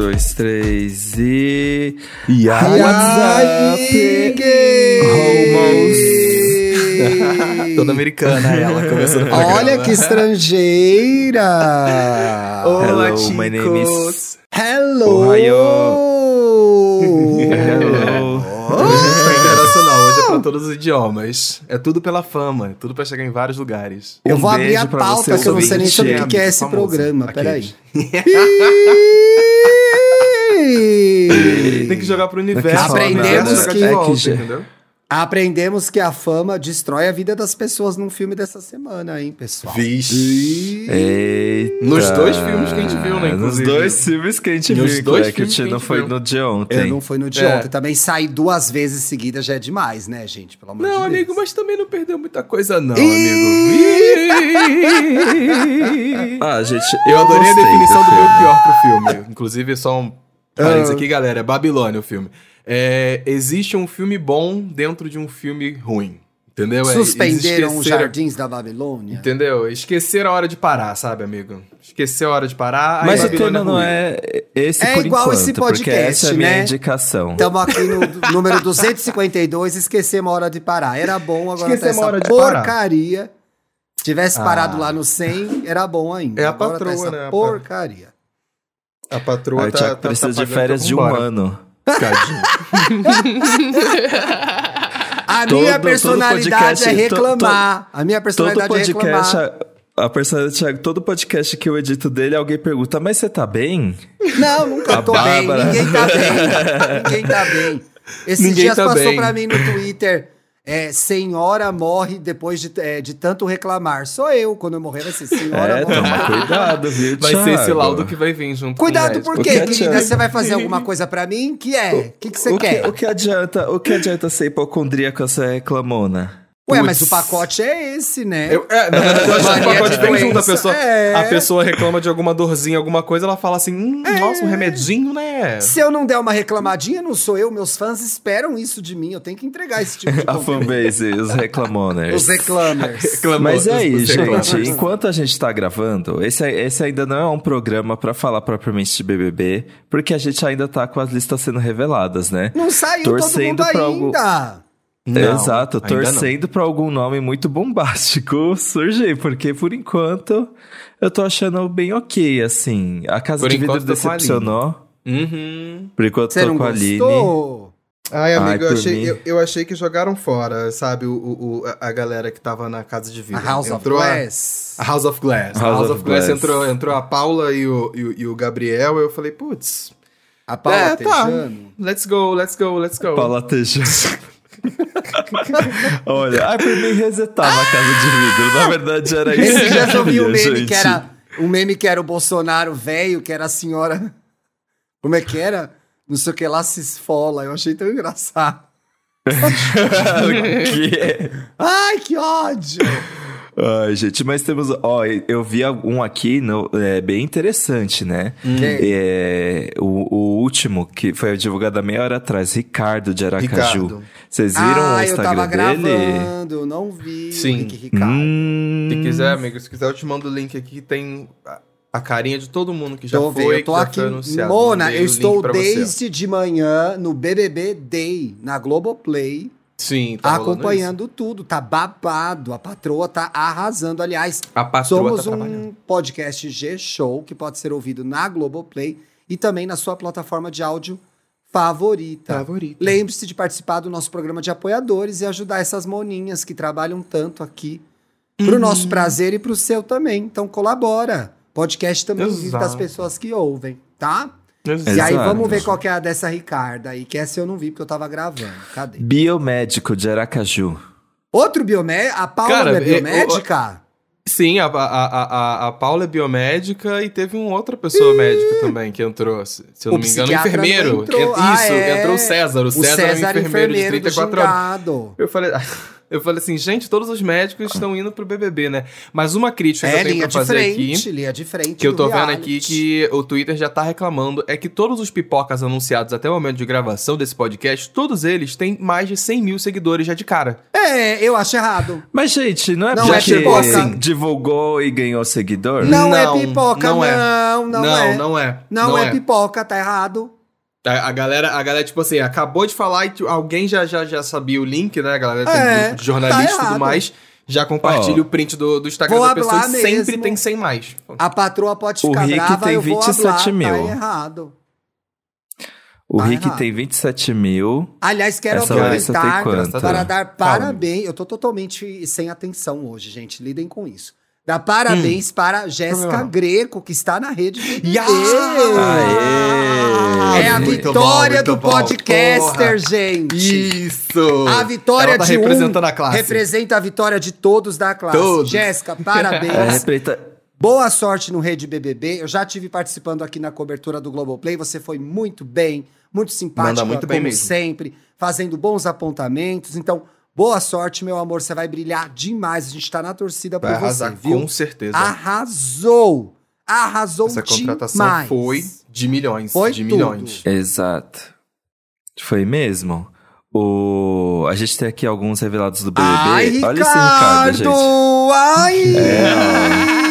dois, três e. E aí, WhatsApp! Homos! Toda americana ela, começando programa. Olha que estrangeira! Olá, Hello, chicos. my name is- Hello! Ohio. Hello. Hoje a gente tá internacional, hoje é pra todos os idiomas. É tudo pela fama, é tudo pra chegar em vários lugares. Eu Um vou abrir a pauta, que eu não sei nem sobre o que, é esse Famoso. programa. Peraí. Tem que jogar pro universo. Aprendemos jogar que- de volta, É que já- entendeu? Aprendemos que a fama destrói a vida das pessoas num filme dessa semana, hein, pessoal? Vixe. Eita. Nos dois filmes que a gente viu, né, Nos inclusive. dois filmes que a gente Nos viu, dois é que o filmes que a Tino gente foi viu. no de ontem. Eu não foi no de É. ontem. Também sair duas vezes seguidas já é demais, né, gente? Pelo amor de Não, Deus. amigo, mas também não perdeu muita coisa, não, Ih! amigo. Ah, gente, Eu adorei a definição do meu pior pro filme. Inclusive, só um parênteses aqui, galera. É Babilônia o filme. É, existe um filme bom dentro de um filme ruim. Entendeu? É, Suspenderam os esqueceram- jardins da Babilônia. Entendeu? Esquecer a hora de parar, sabe, amigo? Esquecer a hora de parar. Mas o tema não ruim. é esse É por igual enquanto, esse podcast, essa é a minha né? indicação. Estamos aqui no número 252, esquecemos a hora de parar. Era bom, agora tá Esquecemos essa a hora de parar. porcaria. Se tivesse Ah. parado lá no 100, era bom ainda. É a Agora patroa, tá essa né? Porcaria. A patroa Aí o tá, Thiago tá- precisa tá de férias de um ano. A Todo- minha personalidade podcast- é reclamar. A minha Todo personalidade é podcast, reclamar. a, a personalidade do Thiago, todo podcast que eu edito dele, alguém pergunta, mas você tá bem? Não, nunca A tô bem. Bárbara. Ninguém tá bem. Ninguém tá bem. Esses Ninguém dias tá passou bem. pra mim no Twitter. É, senhora morre depois de, é, de tanto reclamar. Sou eu, quando eu morrer, vai ser senhora É, morre. toma cuidado, viu, Vai ser esse Thiago? laudo que vai vir junto Cuidado com por quê, querida? Thiago? Você vai fazer alguma coisa pra mim? Que é? O que, que você o quer? Que, o que adianta, o que adianta ser hipocondríaca se é reclamona? Ué, Putz. mas o pacote é esse, né? Eu, é, na verdade, eu acho que o Mania pacote de vem junto. A pessoa, É. a pessoa reclama de alguma dorzinha, alguma coisa, ela fala assim: hum, nossa, um remedinho, né? Se eu não der uma reclamadinha, não sou eu. Meus fãs esperam isso de mim. Eu tenho que entregar esse tipo de A conteúdo. fanbase, os reclamoners. Os reclamers. Reclamou Mas é aí, gente, enquanto a gente tá gravando, esse, esse ainda não é um programa pra falar propriamente de BBB, porque a gente ainda tá com as listas sendo reveladas, né? Não saiu todo Torcendo mundo pra algum- ainda. Não, Exato, torcendo pra algum nome muito bombástico surgir, porque por enquanto eu tô achando bem ok, assim. A Casa Por de Vidro a decepcionou, Uhum. por enquanto Você tô não com a Aline. gostou? Ai, Ai, amigo, eu, por achei, mim. eu, eu achei que jogaram fora, sabe, o, o- a- a galera que tava na casa de A vidro. House entrou of a- Glass. A House of Glass. A House House of of Glass, Glass. entrou, entrou a Paula e o, e, e o Gabriel, eu falei, putz, A Paula é, tá, Tejano. let's go, let's go, let's go. Paula Tejano. Olha, ai, por mim resetava a Casa de Vidro, na verdade era isso. Esse que dia eu vi um meme gente. que era. Um meme que era o Bolsonaro velho, que era a senhora. Como é que era? Não sei o que lá se esfola. Eu achei tão engraçado. que... Ai, que ódio! Ai, gente, mas temos. Ó, eu vi um aqui no, é, bem interessante, né? Quem? É, o, o último, que foi divulgado há meia hora atrás, Ricardo de Aracaju. Ricardo. Vocês viram ah, o eu tava Instagram dele? gravando, eu não vi. Sim. O Rick Ricardo. Hum, Se quiser, amigo, se quiser eu te mando o link aqui que tem a, carinha de todo mundo que já Tô foi, eu tô aqui. foi anunciado. Mona, eu estou pra você. desde de manhã no BBB Day, na Globoplay, Sim, tá acompanhando tudo. Tá babado. A patroa tá arrasando. Aliás, patroa somos tá um podcast G-Show que pode ser ouvido na Globoplay e também na sua plataforma de áudio favorita. Favorita. Lembre-se de participar do nosso programa de apoiadores e ajudar essas moninhas que trabalham tanto aqui pro Uhum. nosso prazer e pro seu também. Então colabora. Podcast também vive das Exato. pessoas que ouvem, tá? Exato. E aí vamos ver qual que é a dessa Ricarda aí, que essa eu não vi porque eu tava gravando. Cadê? Biomédico de Aracaju. Outro biomédico? A Paula Cara, é biomédica? Sim, a, a, a, a- Paula é biomédica e teve uma outra pessoa médica também que entrou. Se eu O não me engano, um psiquiatra enfermeiro. entrou. En- Ah, Isso, é. entrou o César. O, O César, é um enfermeiro, de 34 do anos. Eu falei, Eu falei assim, gente, todos os médicos estão indo pro BBB, né? Mas uma crítica que É, eu tenho linha pra fazer frente, aqui, linha de frente. que eu tô vendo reality. aqui que o Twitter já tá reclamando, é que todos os pipocas anunciados até o momento de gravação desse podcast, todos eles têm mais de 100 mil seguidores já de cara. É, eu acho errado. Mas, gente, não é Não porque é pipoca. assim, divulgou e ganhou seguidor? Não, é Não, pipoca, não não, é. não, não, é. não é. Não, é, pipoca, tá errado. A, a galera, a galera, tipo assim, acabou de falar e alguém já, já, já sabia o link, né? A galera tem É, grupo de jornalistas tá e tudo errado. mais. Já compartilha Ó. o print do, do Instagram Vou da pessoa e sempre mesmo. tem 100 mais. A patroa pode O ficar Rick brava, tem eu vou 27 hablar, mil. tá errado. O Tá Rick errado. tem 27 mil. Aliás, quero Essa aproveitar para dar Calma. parabéns. Eu tô totalmente sem atenção hoje, gente. Lidem com isso. Dar parabéns para Jéssica. Greco, que está na rede BBB. Aê! É a vitória bom, do bom. podcaster, Porra. gente. Isso! A vitória tá de um representando a classe. representa a vitória de todos da classe. Todos. Jéssica, É, parabéns. representa- Boa sorte no Rede BBB. Eu já tive participando aqui na cobertura do Globoplay. Você foi muito bem, muito simpática, Manda muito bem como mesmo. sempre, fazendo bons apontamentos. Então, boa sorte, meu amor. Você vai brilhar demais. A gente tá na torcida por Vai você, arrasar viu? com certeza. Arrasou! Arrasou Essa contratação demais. foi de milhões. Foi de tudo. milhões. Exato. Foi mesmo. O... A gente tem aqui alguns revelados do BBB. Ai, Ricardo! Olha esse Ricardo, gente. Ai! É,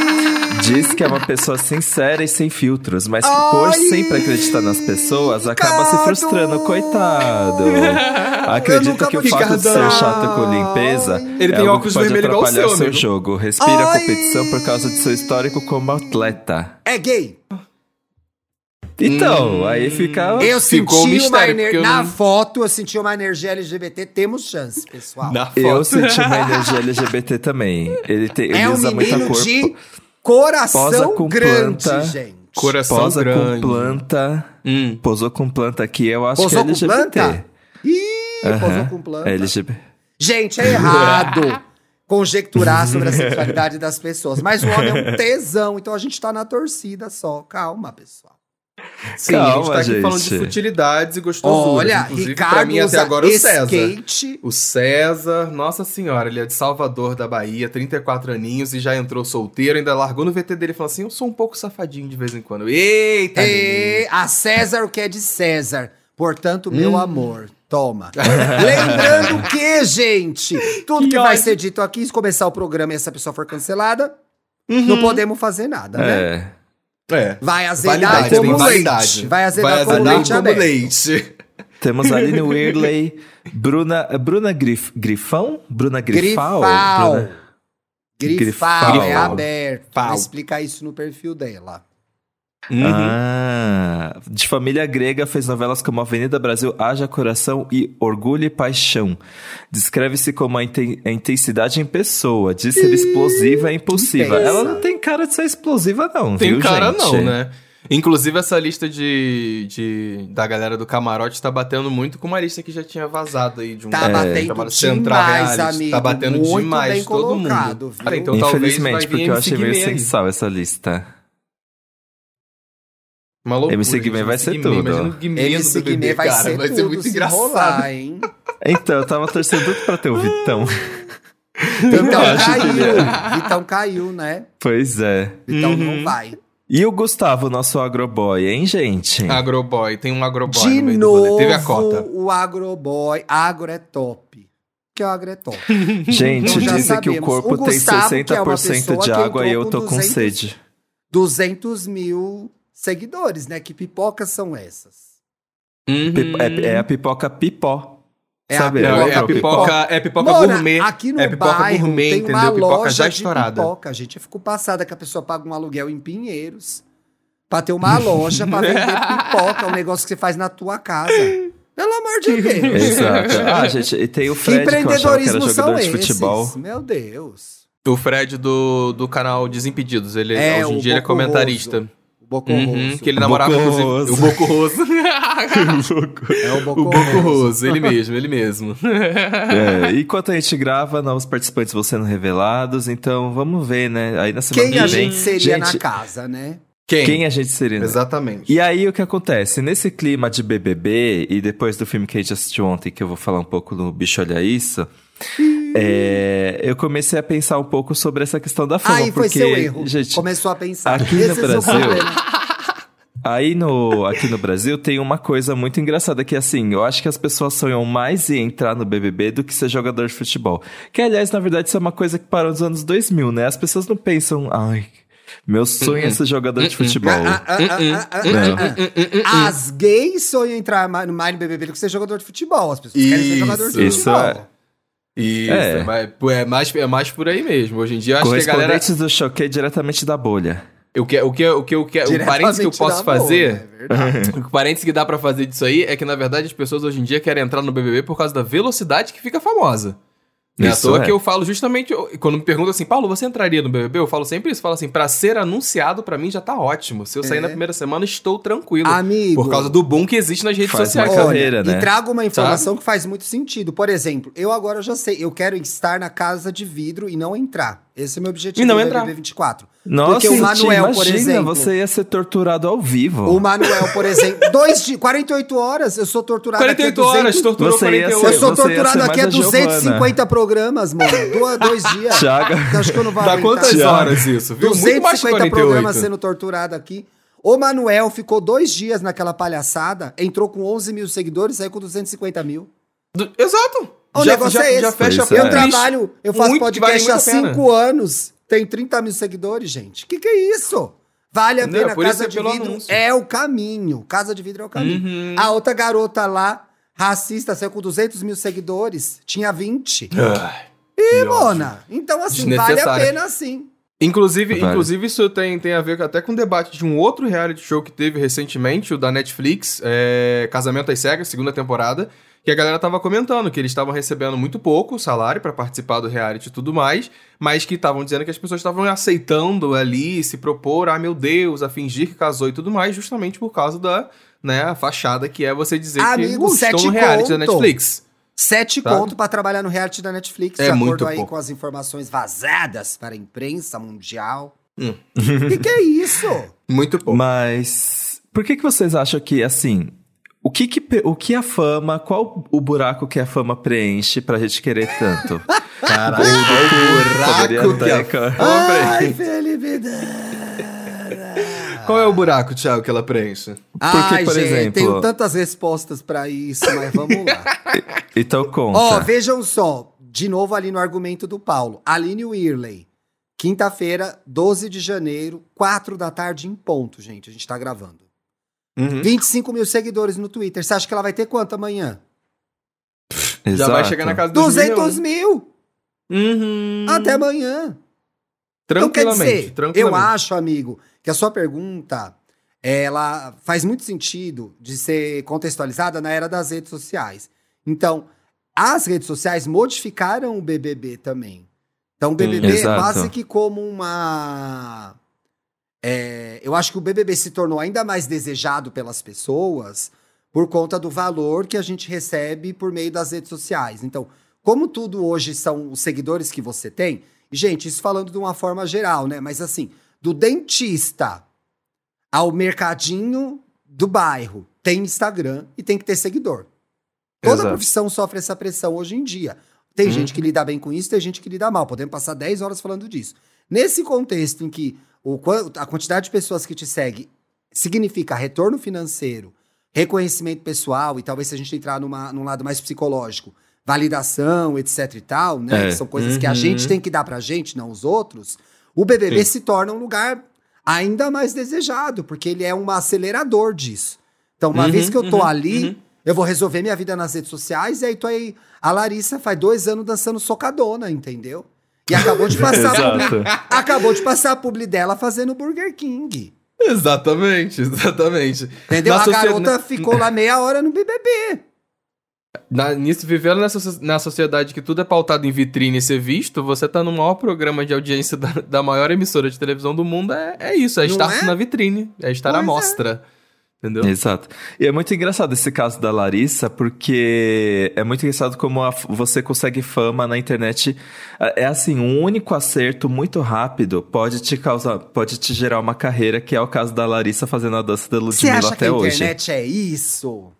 Diz que é uma pessoa sincera e sem filtros, mas que por Ai, sempre acreditar nas pessoas acaba se frustrando, coitado. Acredita que o fato de ser chato com limpeza Ele é tem algo óculos que pode vermelho igual o atrapalhar seu, seu jogo. Respira a Ai. competição por causa de seu histórico como atleta. É gay. Então, aí fica... Eu Ficou um senti uma mistério, ener... eu Na não- foto, eu senti uma energia LGBT. Temos chance, pessoal. Na foto. Eu senti uma energia LGBT também. Ele, tem, ele É um usa muita menino corpo. de coração Posa com grande, planta. gente. Coração Posa grande. com planta. Hum. Posou com planta aqui, eu acho Posou que é com LGBT. planta? Ih, Aham. posou com planta. É LGBT. Gente, é errado conjecturar sobre a sexualidade das pessoas. Mas o homem é um tesão, então a gente tá na torcida só. Calma, pessoal. Sim, a gente Calma, tá aqui gente. falando de futilidades e gostosuras. Olha, Inclusive, Ricardo pra mim, até agora, o César. skate. O César, nossa senhora, ele é de Salvador da Bahia, 34 aninhos e já entrou solteiro, ainda largou no VT dele e falou assim: Eu sou um pouco safadinho de vez em quando. Eita! E a César o que é de César. Portanto, meu Hum. amor, toma. Lembrando que, gente, tudo que, Que vai ser dito aqui, se começar o programa e essa pessoa for cancelada, Uhum. não podemos fazer nada, né? É. É. Vai azedar Validade, como leite. Vai azedar Vai como azedar leite como leite. Temos Aline Whirley, Bruna, Bruna Grif, Grifão? Bruna Grifal? Grifal. Bruna- Grifal, Grifal. é aberto. Vou explicar isso no perfil dela. Uhum. Ah, de família grega, fez novelas como Avenida Brasil, Haja Coração e Orgulho e Paixão. Descreve-se como a, inten- a intensidade em pessoa, de ser explosiva e impulsiva. pensa. Ela não tem cara de ser explosiva, não, Tem viu, cara gente? não, né? Inclusive, essa lista de, de- da galera do camarote tá batendo muito com uma lista que já tinha vazado aí de um Tá é, batendo chamado demais, amigo. Tá batendo Muito demais bem todo colocado, mundo. viu? Cara, então talvez vai Infelizmente, porque eu achei meio sem sal essa lista. Uma loucura, MC Guimê vai ser Guimê, tudo. Imagina o Guimê MC BBB, Guimê vai cara, ser vai tudo ser muito se engraçado. rolar, hein? Então, eu tava torcendo muito pra ter o Vitão. Então que- caiu. Vitão caiu, né? pois é. Vitão Uhum. não vai. E o Gustavo, nosso agroboy, hein, gente? Agroboy, tem um agroboy De no meio novo, Teve a cota. o agroboy. Agro é top. Que o agro é top. Gente, dizem que o corpo O tem Gustavo, que é uma 60% pessoa de água e eu tô com com 200 sede. 200 mil seguidores, né? Que pipocas são essas? Uhum. É, é a pipoca pipó. É Sabe? a É, pipoca, é a pipoca, é pipoca Mona, gourmet. aqui no é pipoca bairro gourmet, tem entendeu? uma Pipoca loja já de estourada. pipoca. Gente, eu fico passada que a pessoa paga um aluguel em Pinheiros pra ter uma loja pra vender pipoca, um negócio que você faz na tua casa. Pelo amor de Deus. Exato. Ah, gente, e tem o Que Fred, que eu achava que era empreendedorismo são jogador de esses? futebol. Meu Deus. O Fred do, do canal Desimpedidos. Ele, É, hoje em dia ele é comentarista. O Bocorroso. Uhum, que ele namorava, inclusive. Bocorroso. O Bocorroso. É o o Bocorroso. Bocorroso, ele mesmo, ele mesmo. É, enquanto a gente grava, novos participantes vão sendo revelados, então vamos ver, né? Aí na semana Quem que a vem, gente seria gente, na casa, né? Quem? Quem a gente seria? né? Exatamente. E aí o que acontece? Nesse clima de BBB e depois do filme que a gente assistiu ontem, que eu vou falar um pouco no Bicho Olha Isso, é, eu comecei a pensar um pouco sobre essa questão da fama. Aí foi porque, seu erro. Gente, Começou a pensar. aqui no Esse é seu Brasil-. Aí no, aqui no Brasil tem uma coisa muito engraçada que assim, eu acho que as pessoas sonham mais em entrar no BBB do que ser jogador de futebol. Que aliás, na verdade, isso é uma coisa que parou nos anos 2000, né? As pessoas não pensam, ai, meu sonho é ser jogador de futebol. Ah, ah, ah. As gays sonham em entrar mais no no BBB do que ser jogador de futebol. As pessoas querem ser Isso, jogador de isso futebol. é. Isso, É. é. mais, é, mais, é mais por aí mesmo. Hoje em dia, eu acho que a galera. Correspondentes do Choquei diretamente da bolha. O que, o que, o que, o que, o parênteses que eu posso fazer. né? É. O parênteses que dá pra fazer disso aí é que, na verdade, as pessoas hoje em dia querem entrar no BBB por causa da velocidade que fica famosa. Não é à Isso toa é. que eu falo justamente. Quando me perguntam assim, Paulo, você entraria no BBB? Eu falo sempre isso. Eu falo assim, pra ser anunciado, pra mim já tá ótimo. Se eu sair É. na primeira semana, estou tranquilo. Amigo. Por causa do boom que existe nas redes Faz sociais. Olha, carreira, né? E trago uma informação que faz muito sentido. Por exemplo, eu agora já sei, eu quero estar na casa de vidro e não entrar. Esse é o meu objetivo E não no entrar. BBB 24. Nossa, Porque o Manuel, por imagina, exemplo- você ia ser torturado ao vivo. O Manuel, por exemplo, dois de 48 horas, eu sou torturado 48 aqui a 200, horas, torturou Você ia 48. Eu ser- sou você ia torturado aqui a mais a 250 programas, mano. Dois, dois dias. Então, acho que eu não vou Dá aguentar. quantas horas isso, viu? Muito mais que 250 48. programas sendo torturado aqui. O Manuel ficou dois dias naquela palhaçada, entrou com 11 mil seguidores, saiu com 250 mil. Do- Exato. O já, negócio já, é esse. já fecha é. Eu a trabalho, eu faço Muito que vale podcast há. 5 anos, tem 30 mil seguidores, gente. Que que é isso? Vale a Não, pena, por Casa é de Vidro anúncio. é o caminho. Casa de Vidro é o caminho. Uhum. A outra garota lá, racista, saiu com 200 mil seguidores, tinha 20. Ai, E. Mona, então assim, vale a pena sim. Inclusive, Vale. inclusive isso tem, tem a ver até com o debate de um outro reality show que teve recentemente, o da Netflix, é, Casamento às Cegas, segunda temporada, que a galera tava comentando que eles estavam recebendo muito pouco salário pra participar do reality e tudo mais, mas que estavam dizendo que as pessoas estavam aceitando ali, se propor, ah meu Deus, a fingir que casou e tudo mais, justamente por causa da né, a fachada que é você dizer Amigo, que uh, estou no reality da conto. Netflix. Sete Sabe? conto pra trabalhar no reality da Netflix, É de acordo muito aí pouco. com as informações vazadas para a imprensa mundial. Hum. Que que é isso? Muito pouco. Mas por que que vocês acham que assim, o que que, o que a fama, qual o buraco que a fama preenche pra gente querer tanto? Caralho, o buraco que a até- Ai, Felipe Qual é o buraco, Thiago, que ela preenche? Ai, por gente, exemplo- tenho tantas respostas pra isso, mas vamos lá. Então conta. Ó, vejam só, de novo ali no argumento do Paulo. Aline Whirley, quinta-feira, 12 de janeiro, 4 da tarde em ponto, gente, a gente tá gravando. Uhum. 25 mil seguidores no Twitter. Você acha que ela vai ter quanto amanhã? Já vai chegar na casa dos 200 mil Uhum. até amanhã. Então, quer Tranquilamente, dizer, eu tranquilamente. acho, amigo, que a sua pergunta ela faz muito sentido de ser contextualizada na era das redes sociais. Então, as redes sociais modificaram o BBB também. Então, o BBB é exato. quase que como uma. É, eu acho que o BBB se tornou ainda mais desejado pelas pessoas por conta do valor que a gente recebe por meio das redes sociais. Então, como tudo hoje são os seguidores que você tem, e, gente, isso falando de uma forma geral, né? Mas assim, do dentista ao mercadinho do bairro, tem Instagram e tem que ter seguidor. Toda Exato. profissão sofre essa pressão hoje em dia. Tem Uhum. gente que lida bem com isso, tem gente que lida mal. Podemos passar 10 horas falando disso. Nesse contexto em que o, a quantidade de pessoas que te segue significa retorno financeiro, reconhecimento pessoal, e talvez se a gente entrar numa, num lado mais psicológico, validação, etc e tal, né? É. Que são coisas que a Uhum. gente tem que dar pra gente, não os outros. O BBB se torna um lugar ainda mais desejado, porque ele é um acelerador disso. Então, uma Uhum, vez que eu tô uhum, ali, uhum. eu vou resolver minha vida nas redes sociais, e aí tô aí. A Larissa faz dois anos dançando socadona, entendeu? E acabou de passar a publi, acabou de passar a publi dela fazendo Burger King. Exatamente, exatamente. Entendeu? Na a socie- garota ficou lá meia hora no BBB. Na, nisso, vivendo nessa, na sociedade que tudo é pautado em vitrine e ser visto, você tá no maior programa de audiência da, da maior emissora de televisão do mundo, é, é isso, é estar é? na vitrine, é estar à Pois é. Entendeu? Exato. E é muito engraçado esse caso da Larissa, porque é muito engraçado como a- você consegue fama na internet. É assim, um único acerto muito rápido pode te causar, pode te gerar uma carreira, que é o caso da Larissa fazendo a dança da Você Ludmilla acha que até a hoje. internet é isso?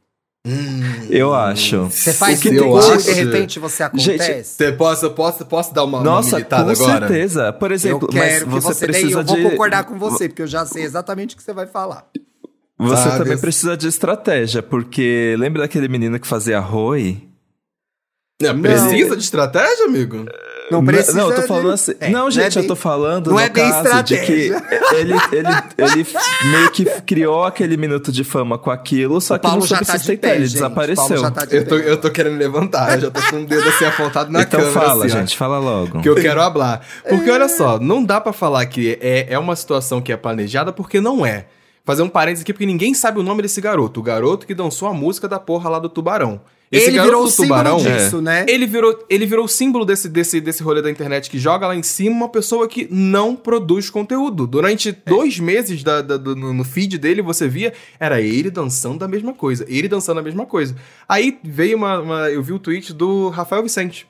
Eu acho. Você faz O que eu e acho- de repente você acontece. Você posso, posso, posso dar uma, uma Nossa, militada com agora? certeza. Por exemplo, eu quero mas que você, você dê, precisa eu vou de. concordar com você, porque eu já sei exatamente o que você vai falar. Você Sabe? também precisa de estratégia, porque lembra daquele menino que fazia Roy? É, precisa de estratégia, amigo? Não precisa. Não, eu tô de- falando assim. É, não, gente, é eu tô falando não no é bem caso de que estratégia. ele, ele, ele meio que criou aquele minuto de fama com aquilo, só O que não Paulo já soube tá de sustentar, pé, ele gente. Paulo desapareceu. já tá de Eu tô, eu tô querendo levantar, eu já tô com o dedo assim apontado na Então câmera. fala, assim, ó. gente, fala logo. que eu quero hablar. Porque olha só, não dá pra falar que é, é uma situação que é planejada porque não é. Fazer um parênteses aqui porque ninguém sabe o nome desse garoto. O garoto que dançou a música da porra lá do Tubarão. Ele garoto virou o símbolo Tubarão, disso, né? Ele virou, ele virou o símbolo desse, desse, desse rolê da internet que joga lá em cima uma pessoa que não produz conteúdo. Durante dois meses da, da- do- no feed dele, você via, era ele dançando a mesma coisa, ele dançando a mesma coisa. Aí veio uma. uma- eu vi o tweet do Rafael Vicente.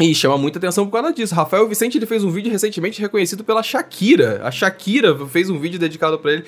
E chama muita atenção por causa disso. Rafael Vicente ele fez um vídeo recentemente reconhecido pela Shakira. A Shakira fez um vídeo dedicado pra ele.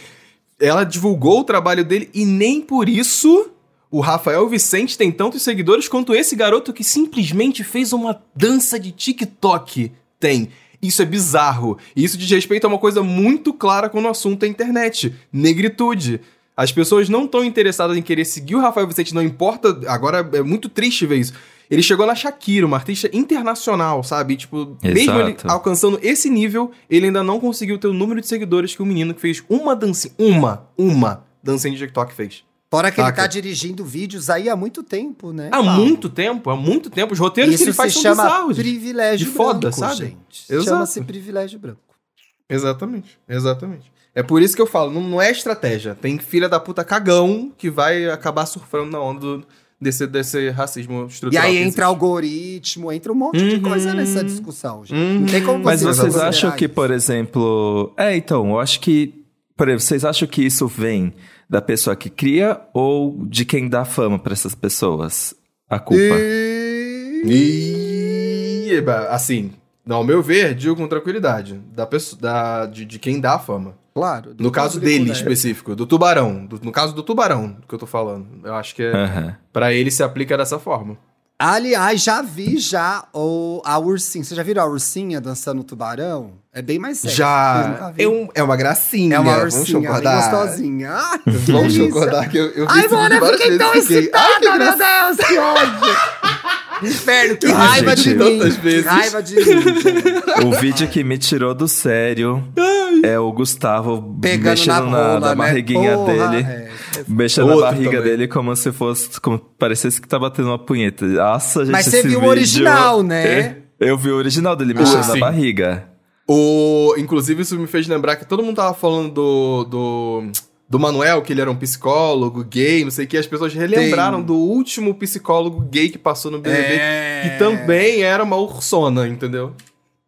Ela divulgou o trabalho dele e nem por isso o Rafael Vicente tem tantos seguidores quanto esse garoto que simplesmente fez uma dança de TikTok tem. Isso é bizarro. E isso diz respeito a uma coisa muito clara quando o assunto é internet: negritude. As pessoas não estão interessadas em querer seguir o Rafael Vicente, não importa. Agora é muito triste ver isso. Ele chegou na Shakira, uma artista internacional, sabe? Tipo, mesmo ele Exato. alcançando esse nível, ele ainda não conseguiu ter o número de seguidores que o menino que fez uma dancinha, uma, uma dancinha de TikTok fez. Fora que ele tá dirigindo vídeos aí há muito tempo, né? Há Paulo? muito tempo, há muito tempo. Os roteiros Isso que ele faz se são chama bizarros. privilégio De foda, branco, sabe? gente. Exato. Chama-se privilégio branco. Exatamente, exatamente. É por isso que eu falo, não, não é estratégia. Tem filha da puta cagão que vai acabar surfando na onda do- desse, desse racismo E estrutural. aí que entra existe. algoritmo, entra um monte de Uhum. coisa nessa discussão, gente. Uhum. Não tem como Mas você vocês considerar acham que, isso. por exemplo. É, então, eu acho que. Por exemplo, vocês acham que isso vem da pessoa que cria ou de quem dá fama pra essas pessoas? A culpa. E... E, eba, assim, ao meu ver, digo com tranquilidade, da pessoa, da, de, de quem dá a fama. Claro. No caso dele né? específico, do tubarão. do- no caso do tubarão que eu tô falando. Eu acho que é, pra ele se aplica dessa forma. Aliás, já vi já o, a ursinha. Vocês já viram a ursinha dançando tubarão? É bem mais sério. Já. É, um- é uma gracinha. É uma vamos ursinha bem gostosinha. Ai, Vamos concordar que eu, eu vi Ai, mano, eu fiquei tão fiquei, Ai, excitada, meu. Deus, que ódio. Inferno, que raiva gente, de mim. tantas Que raiva de mim. O vídeo que me tirou do sério é o Gustavo Pegando mexendo na na, rola, na né? barriguinha Porra, dele. é. Mexendo na Outro barriga também. dele como se fosse. Como parecesse que tá batendo uma punheta. Nossa, gente. Mas você esse viu o vídeo- original, né? É, Eu vi o original dele mexendo na sim. barriga. O, inclusive, isso me fez lembrar que todo mundo tava falando do, do, do Manuel, que ele era um psicólogo gay, não sei o que. As pessoas relembraram Tem. do último psicólogo gay que passou no BBB, É. que também era uma ursona, entendeu?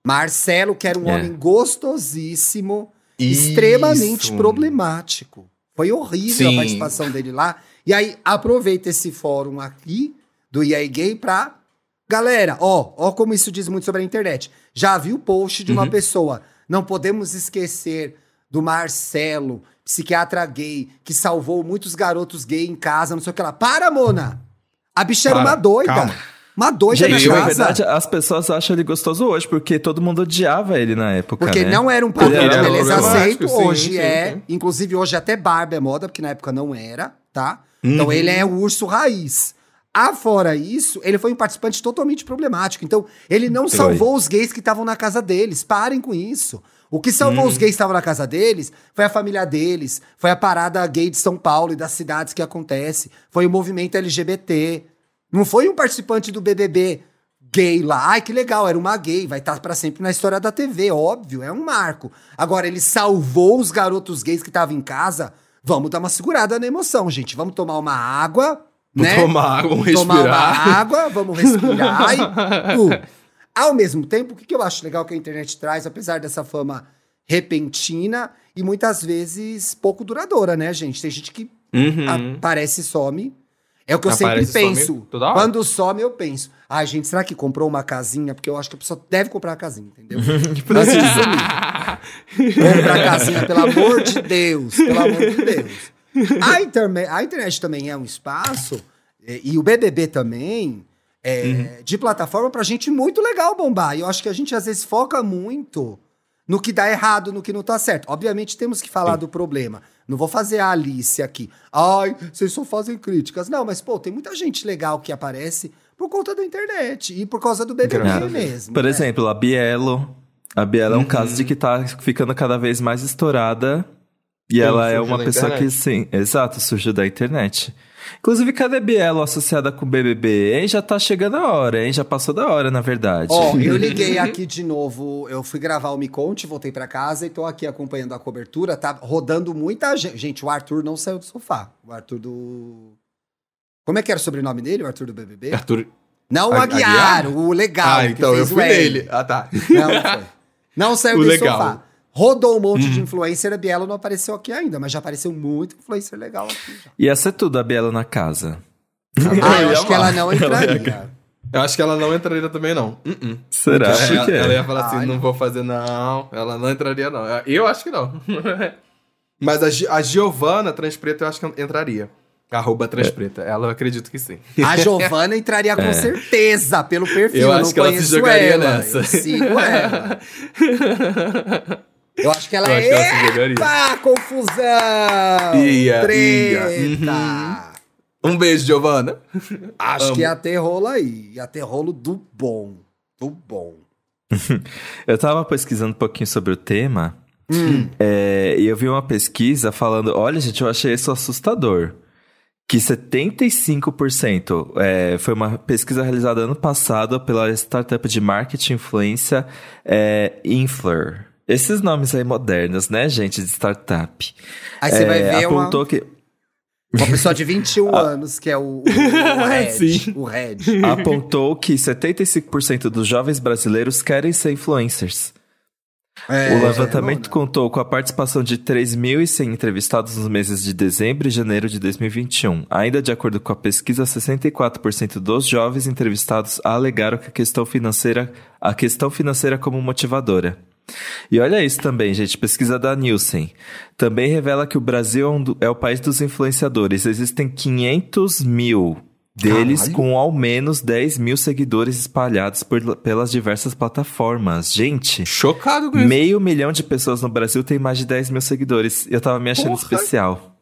Marcelo, que era um É. homem gostosíssimo, Isso. extremamente problemático. Foi horrível Sim. a participação dele lá. E aí, aproveita esse fórum aqui do EA Gay pra. Galera, ó, ó como isso diz muito sobre a internet. Já vi o post de uma Uhum. pessoa. Não podemos esquecer do Marcelo, psiquiatra gay, que salvou muitos garotos gay em casa, não sei o que lá. Para, Mona! A bicha era Para, uma doida. calma. Uma doida Gente, na na casa. verdade, as pessoas acham ele gostoso hoje, porque todo mundo odiava ele na época. Porque né? não era um padrão era beleza aceito, hoje sim, é. sim. Inclusive, hoje até barba é moda, porque na época não era, tá? Uhum. Então ele é o urso raiz. Afora isso, ele foi um participante totalmente problemático. Então, ele não Foi. salvou os gays que estavam na casa deles. Parem com isso. O que salvou Uhum. os gays que estavam na casa deles foi a família deles, foi a parada gay de São Paulo e das cidades que acontece, foi o movimento LGBT. Não foi um participante do BBB gay lá. Ai, que legal, era uma gay, vai estar pra sempre na história da TV, óbvio, é um marco. Agora, ele salvou os garotos gays que estavam em casa. Vamos dar uma segurada na emoção, gente. Vamos tomar uma água, né? tomar água, vamos Tomar uma respirar. água, vamos respirar e... Uh. Ao mesmo tempo, o que eu acho legal que a internet traz, apesar dessa fama repentina e muitas vezes pouco duradoura, né, gente? Tem gente que Uhum. aparece e some. É o que eu Aparece sempre some penso. hora. Quando some, eu penso. Ai, gente, será que comprou uma casinha? Porque eu acho que a pessoa deve comprar uma casinha, entendeu? Antes de sumir. Compra a casinha, pelo amor de Deus. Pelo amor de Deus. A, interme- a internet também é um espaço, e, e o BBB também, é, Uhum. de plataforma pra gente muito legal bombar. E eu acho que a gente às vezes foca muito no que dá errado, no que não tá certo. Obviamente temos que falar do problema. Não vou fazer a Alice aqui. Ai, vocês só fazem críticas. Não, mas pô, tem muita gente legal que aparece por conta da internet e por causa do BBB mesmo. Por né? exemplo, a Bielo. A Bielo é um caso de que tá ficando cada vez mais estourada. E Sim, ela é uma pessoa internet. que, sim, exato, surgiu da internet. Inclusive, cadê Bielo associada com o BBB? Hein? Já tá chegando a hora, hein? Já passou da hora, na verdade. Ó, eu liguei aqui de novo, eu fui gravar o Me Conte, voltei pra casa e tô aqui acompanhando a cobertura, tá rodando muita gente. Gente, o Arthur não saiu do sofá. O Arthur do... Como é que era o sobrenome dele, o Arthur do BBB? Arthur. Não o Aguiar, Aguiar? o legal. Ah, então eu fui nele. Ah, tá. Não, não foi. Não saiu O do legal. sofá. Rodou um monte Uhum. de influencer, a Bielo não apareceu aqui ainda, mas já apareceu muito influencer legal aqui já. Ia ser tudo a Bielo na casa. Ah, eu acho que ela não entraria. Eu acho que ela não entraria também, não. Uh-uh. Será? Ela, é. ela ia falar assim, Ai, não não. vou fazer não. Ela não entraria, não. Eu acho que não. Mas a, a Giovana Transpreta eu acho que entraria. Arroba Transpreta. Ela eu acredito que sim. A Giovana entraria com certeza, pelo perfil. Eu Eu, acho não que ela se conheço jogaria ela. nessa. Eu sigo ela. Eu acho que ela é. que ela confusão! Ia, Treta! ia. Um beijo, Giovana. Acho Amo. que ia ter rolo aí. Ia ter rolo do bom. Do bom. Eu tava pesquisando um pouquinho sobre o tema. Hum. É, e eu vi uma pesquisa falando: olha, gente, eu achei isso assustador. Que 75% é, foi uma pesquisa realizada ano passado pela startup de marketing influência é, Influr. Esses nomes aí modernos, né, gente, de startup. Aí você vai É, ver uma, apontou que uma pessoa de 21 anos, que é o, o, o Red. Sim. O Red. apontou que 75% dos jovens brasileiros querem ser influencers. É, o levantamento não, contou com a participação de 3.100 entrevistados nos meses de dezembro e janeiro de 2021. Ainda de acordo com a pesquisa, 64% dos jovens entrevistados alegaram que a questão financeira, a questão financeira como motivadora. E olha isso também, gente. Pesquisa da Nielsen também revela que o Brasil é, um do- é o país dos influenciadores. Existem 500 mil deles Caralho. com ao menos 10 mil seguidores espalhados por- pelas diversas plataformas. Gente, Chocado com isso. Meio milhão de pessoas no Brasil tem mais de 10 mil seguidores. Eu tava me achando Porra. especial.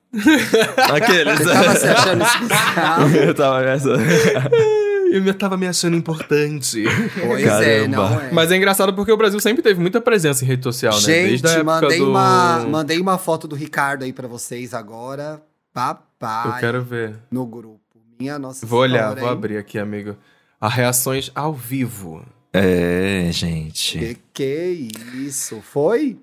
Aqueles. Você tava se achando especial? Eu tava me achando. Eu me- tava me achando importante. Pois é, Caramba. não é. Mas é engraçado porque o Brasil sempre teve muita presença em rede social, né? Gente, Desde a época mandei, do... uma, mandei uma foto do Ricardo aí pra vocês agora. Papai. Eu quero ver. No grupo. Minha nossa Vou olhar, vou abrir aqui, amigo. As reações ao vivo. É, gente. Que que isso? Foi?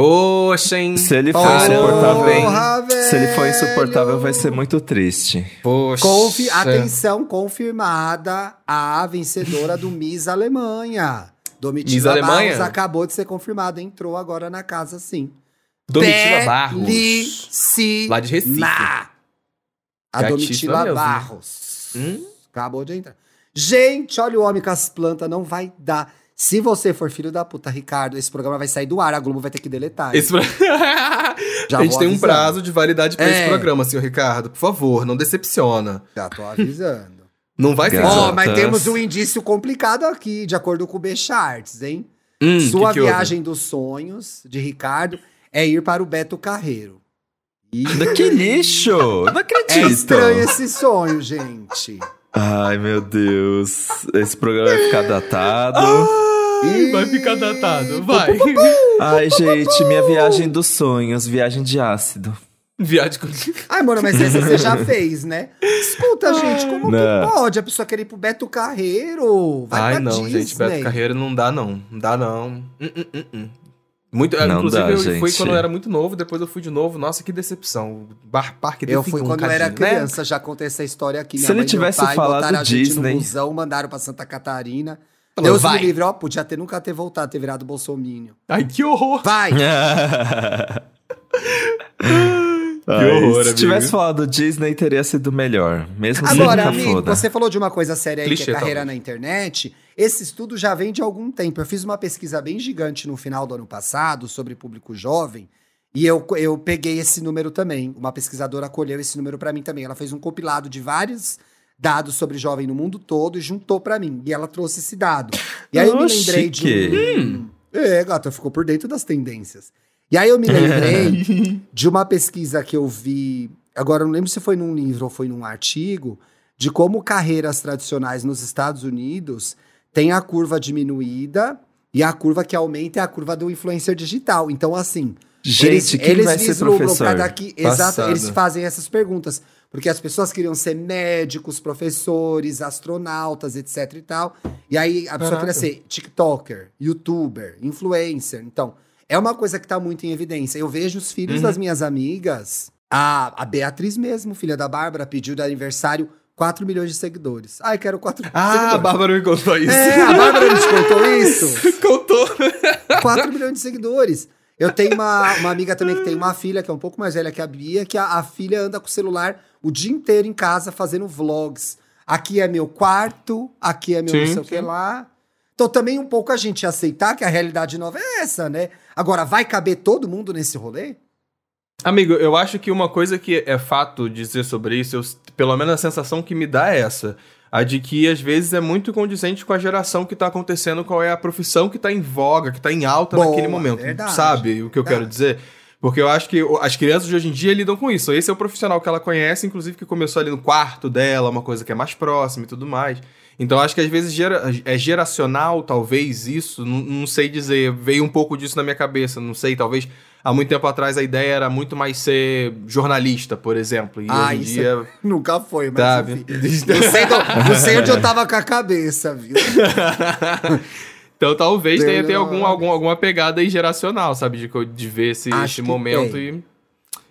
Poxa, hein? Se ele for Caramba, insuportável, hein? Porra, Se ele for insuportável, vai ser muito triste. Poxa. Confi- Atenção, confirmada a vencedora do Miss Alemanha. Domitila Miss Alemanha? Barros acabou de ser confirmada, entrou agora na casa, sim. Domitila Barros. Lá de Recife. A Gatíssima Domitila mesmo. Barros. Hum? Acabou de entrar. Gente, olha o homem com as plantas, não vai dar. Se você for filho da puta, Ricardo, esse programa vai sair do ar, a Globo vai ter que deletar. Esse... Já a gente tem um prazo de validade pra É. esse programa, senhor Ricardo. Por favor, não decepciona. Já tô avisando. Não vai ser. Ó, mas temos um indício complicado aqui, de acordo com o B-Charts, hein? Hum, Sua que que houve? viagem dos sonhos, de Ricardo, é ir para o Beto Carreiro. E Que lixo! Não é acredito. estranho esse sonho, gente. Ai, meu Deus. Esse programa vai ficar datado. Ai, vai ficar datado. Vai. Ai, gente, minha viagem dos sonhos, viagem de ácido. Viagem com... Ai, mano, mas essa você já fez, né? Escuta, gente, como Não. que pode a pessoa querer ir pro Beto Carreiro? Vai Ai, pra não, Disney. gente. Beto Carreira não dá, não. Não dá, não. Hum, hum, hum. Muito, Não inclusive, dá, eu fui quando eu era muito novo, depois eu fui de novo. Nossa, que decepção. Bar, parque Eu fui um quando eu era né? criança, já contei essa história aqui. Se ele tivesse pai falado botaram a gente Disney- no busão, mandaram pra Santa Catarina. Falou, Deus vai. me livre, ó, podia ter nunca ter voltado, ter virado bolsominion. Ai, que horror. Vai! Ai, horror, se amigo. tivesse falado Disney, teria sido melhor. Mesmo Agora, amigo, foda. você falou de uma coisa séria aí, que Clichê, é carreira talvez. na internet. Esse estudo já vem de algum tempo. Eu fiz uma pesquisa bem gigante no final do ano passado sobre público jovem E eu, eu peguei esse número também. Uma pesquisadora colheu esse número para mim também. Ela fez um compilado de vários dados sobre jovem no mundo todo e juntou para mim. E ela trouxe esse dado. E aí eu me lembrei chique. de um... É, gata, ficou por dentro das tendências. E aí eu me lembrei de uma pesquisa que eu vi, agora eu não lembro se foi num livro ou foi num artigo, de como carreiras tradicionais nos Estados Unidos tem a curva diminuída e a curva que aumenta é a curva do influencer digital. Então, assim, Gente, eles, quem eles vai ser professor? daqui. Exato, eles fazem essas perguntas. Porque as pessoas queriam ser médicos, professores, astronautas, etc e tal. E aí a pessoa Caraca. queria ser TikToker, YouTuber, influencer. Então, é uma coisa que tá muito em evidência. Eu vejo os filhos Uhum. das minhas amigas. A, a Beatriz mesmo, filha da Bárbara, pediu de aniversário 4 milhões de seguidores. Ai, quero 4 Ah, a seguidores. Bárbara me contou isso. É, a Bárbara nos contou isso. Contou. 4 milhões de seguidores. Eu tenho uma, uma amiga também que tem uma filha, que é um pouco mais velha que a Bia, que a, a filha anda com o celular o dia inteiro em casa fazendo vlogs. Aqui é meu quarto, aqui é meu não Sim, sei o que sim. lá. Então também um pouco a gente aceitar que a realidade nova é essa, né? Agora, vai caber todo mundo nesse rolê? Amigo, eu acho que uma coisa que é fato dizer sobre isso, eu- pelo menos a sensação que me dá é essa. A de que às vezes é muito condizente com a geração que tá acontecendo, qual é a profissão que tá em voga, que tá em alta Boa, naquele momento. verdade, sabe o que eu quero verdade. dizer? Porque eu acho que as crianças de hoje em dia lidam com isso. Esse é o profissional que ela conhece, inclusive que começou ali no quarto dela, uma coisa que é mais próxima e tudo mais. Então acho que às vezes gera- é geracional, talvez, isso, não, não sei dizer. Veio um pouco disso na minha cabeça, não sei, talvez há muito tempo atrás a ideia era muito mais ser jornalista, por exemplo. E Ah, hoje em isso dia. Nunca foi, mas Sabe? enfim. Não sei, onde eu tava com a cabeça, viu? então talvez tenha, tenha algum, algum, alguma pegada aí geracional, sabe? De, de ver esse, esse momento tem. e.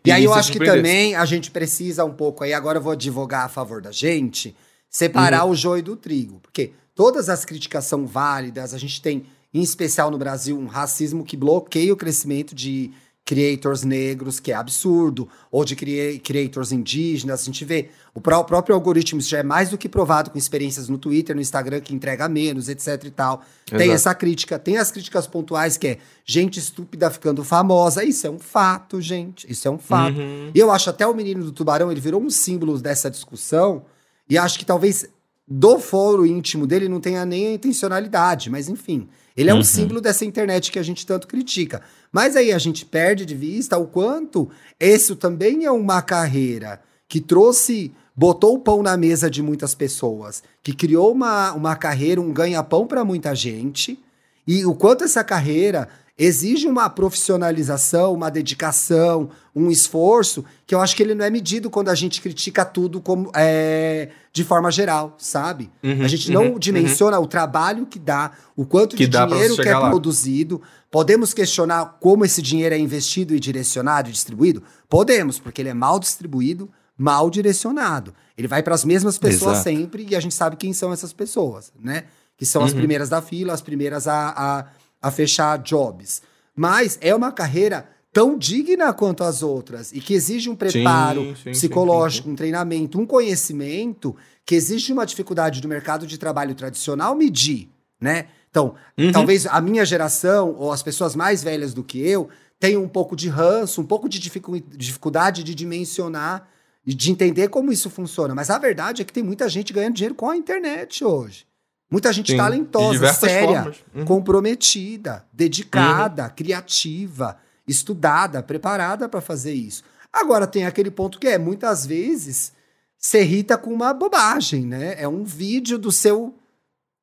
E aí eu acho que também a gente precisa um pouco aí, agora eu vou advogar a favor da gente, separar Uhum. o joio do trigo. Porque todas as críticas são válidas, a gente tem, em especial no Brasil, um racismo que bloqueia o crescimento de creators negros, que é absurdo, ou de crea- creators indígenas, a gente vê, o pró- próprio algoritmo já é mais do que provado com experiências no Twitter, no Instagram, que entrega menos, etc e tal. Tem Exato. essa crítica, tem as críticas pontuais, que é gente estúpida ficando famosa, isso é um fato, gente, isso é um fato. Uhum. E eu acho até o menino do tubarão, ele virou um símbolo dessa discussão. E acho que talvez do foro íntimo dele não tenha nem a intencionalidade, mas enfim. Ele é um Uhum. símbolo dessa internet que a gente tanto critica. Mas aí a gente perde de vista o quanto isso também é uma carreira que trouxe, botou o pão na mesa de muitas pessoas, que criou uma, uma carreira, um ganha-pão para muita gente. E o quanto essa carreira exige uma profissionalização, uma dedicação, um esforço, que eu acho que ele não é medido quando a gente critica tudo como, é, de forma geral, sabe? Uhum, a gente não uhum, dimensiona o trabalho que dá, o quanto Que de dinheiro que é lá. produzido. Podemos questionar como esse dinheiro é investido e direcionado e distribuído? Podemos, porque ele é mal distribuído, mal direcionado. Ele vai para as mesmas pessoas Exato. sempre e a gente sabe quem são essas pessoas, né? Que são as Uhum. primeiras da fila, as primeiras a, a, a fechar jobs. Mas é uma carreira tão digna quanto as outras e que exige um preparo Sim, sim, sim, psicológico, um treinamento, um conhecimento que exige uma dificuldade do mercado de trabalho tradicional medir, né? Então, Uhum. talvez a minha geração ou as pessoas mais velhas do que eu tenham um pouco de ranço, um pouco de dificu- dificuldade de dimensionar e de entender como isso funciona. Mas a verdade é que tem muita gente ganhando dinheiro com a internet hoje. Muita gente Sim, talentosa, séria. Uhum. comprometida, dedicada, criativa, estudada, preparada para fazer isso. Agora tem aquele ponto que é muitas vezes se irrita com uma bobagem, né? É um vídeo do seu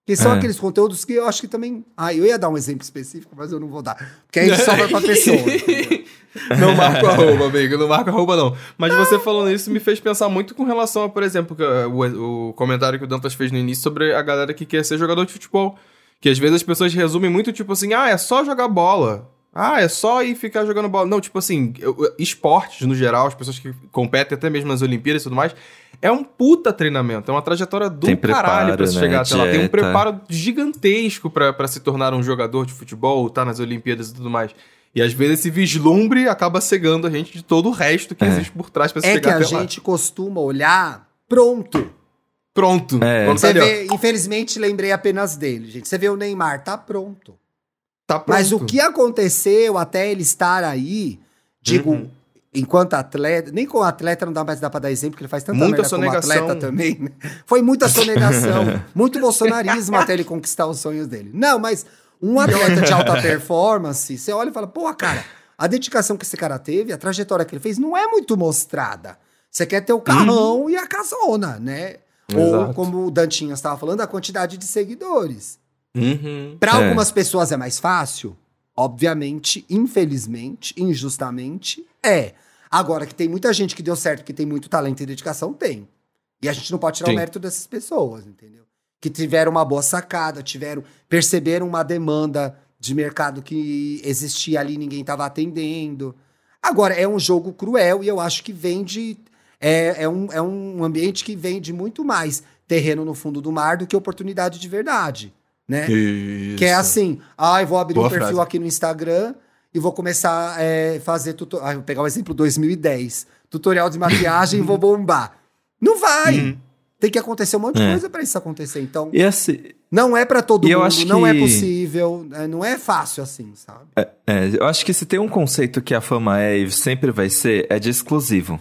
que são É. aqueles conteúdos que eu acho que também. Ah, eu ia dar um exemplo específico, mas eu não vou dar. Porque aí sobra pra pessoa. Não marco arroba, amigo, não marco arroba, não. Mas você falando isso me fez pensar muito com relação a, por exemplo, uh, o, o comentário que o Dantas fez no início sobre a galera que quer ser jogador de futebol. Que às vezes as pessoas resumem muito, tipo assim, ah, é só jogar bola. Ah, é só ir ficar jogando bola. Não, tipo assim, esportes no geral, as pessoas que competem até mesmo nas Olimpíadas e tudo mais, é um puta treinamento, é uma trajetória do Tem caralho pra se né, chegar até lá. Tem um preparo gigantesco pra se tornar um jogador de futebol, tá nas Olimpíadas e tudo mais. E às vezes esse vislumbre acaba cegando a gente de todo o resto que É. existe por trás pra se É que chegar a até lá. gente costuma olhar pronto. Pronto. É. Tá Você ó, vê, infelizmente, lembrei apenas dele, gente. Você vê o Neymar, tá pronto. tá pronto. Mas o que aconteceu até ele estar aí, Digo, Uhum. enquanto atleta, nem com atleta não dá mais dá pra dar exemplo, porque ele faz tanta Muita merda como sonegação. atleta também. né? Foi muita sonegação, muito bolsonarismo até ele conquistar os sonhos dele. Não, mas um atleta de alta performance, você olha e fala, porra, cara, a dedicação que esse cara teve, a trajetória que ele fez, não é muito mostrada. Você quer ter o carrão e a casona, né? Ou, Exato. como o Dantinho estava falando, a quantidade de seguidores. Uhum. Para É. algumas pessoas é mais fácil? Obviamente, infelizmente, injustamente, é. Agora, que tem muita gente que deu certo, que tem muito talento e dedicação, tem. E a gente não pode tirar Sim. o mérito dessas pessoas, entendeu? Que tiveram uma boa sacada, tiveram, perceberam uma demanda de mercado que existia ali e ninguém estava atendendo. Agora, é um jogo cruel e eu acho que vende. É, é, um, é um ambiente que vende muito mais terreno no fundo do mar do que oportunidade de verdade. Né? Isso. Que é assim, ah, eu vou abrir Boa um perfil frase. aqui no Instagram e vou começar a é, fazer tutorial. Ah, vou pegar o exemplo 2010. Tutorial de maquiagem e vou bombar. Não vai! Uhum. Tem que acontecer um monte de É. coisa pra isso acontecer. Então, E assim, não é pra todo eu mundo, acho não é que- possível, é, não é fácil assim, sabe? é, eu acho que se tem um conceito que a fama é e sempre vai ser, é de exclusivo.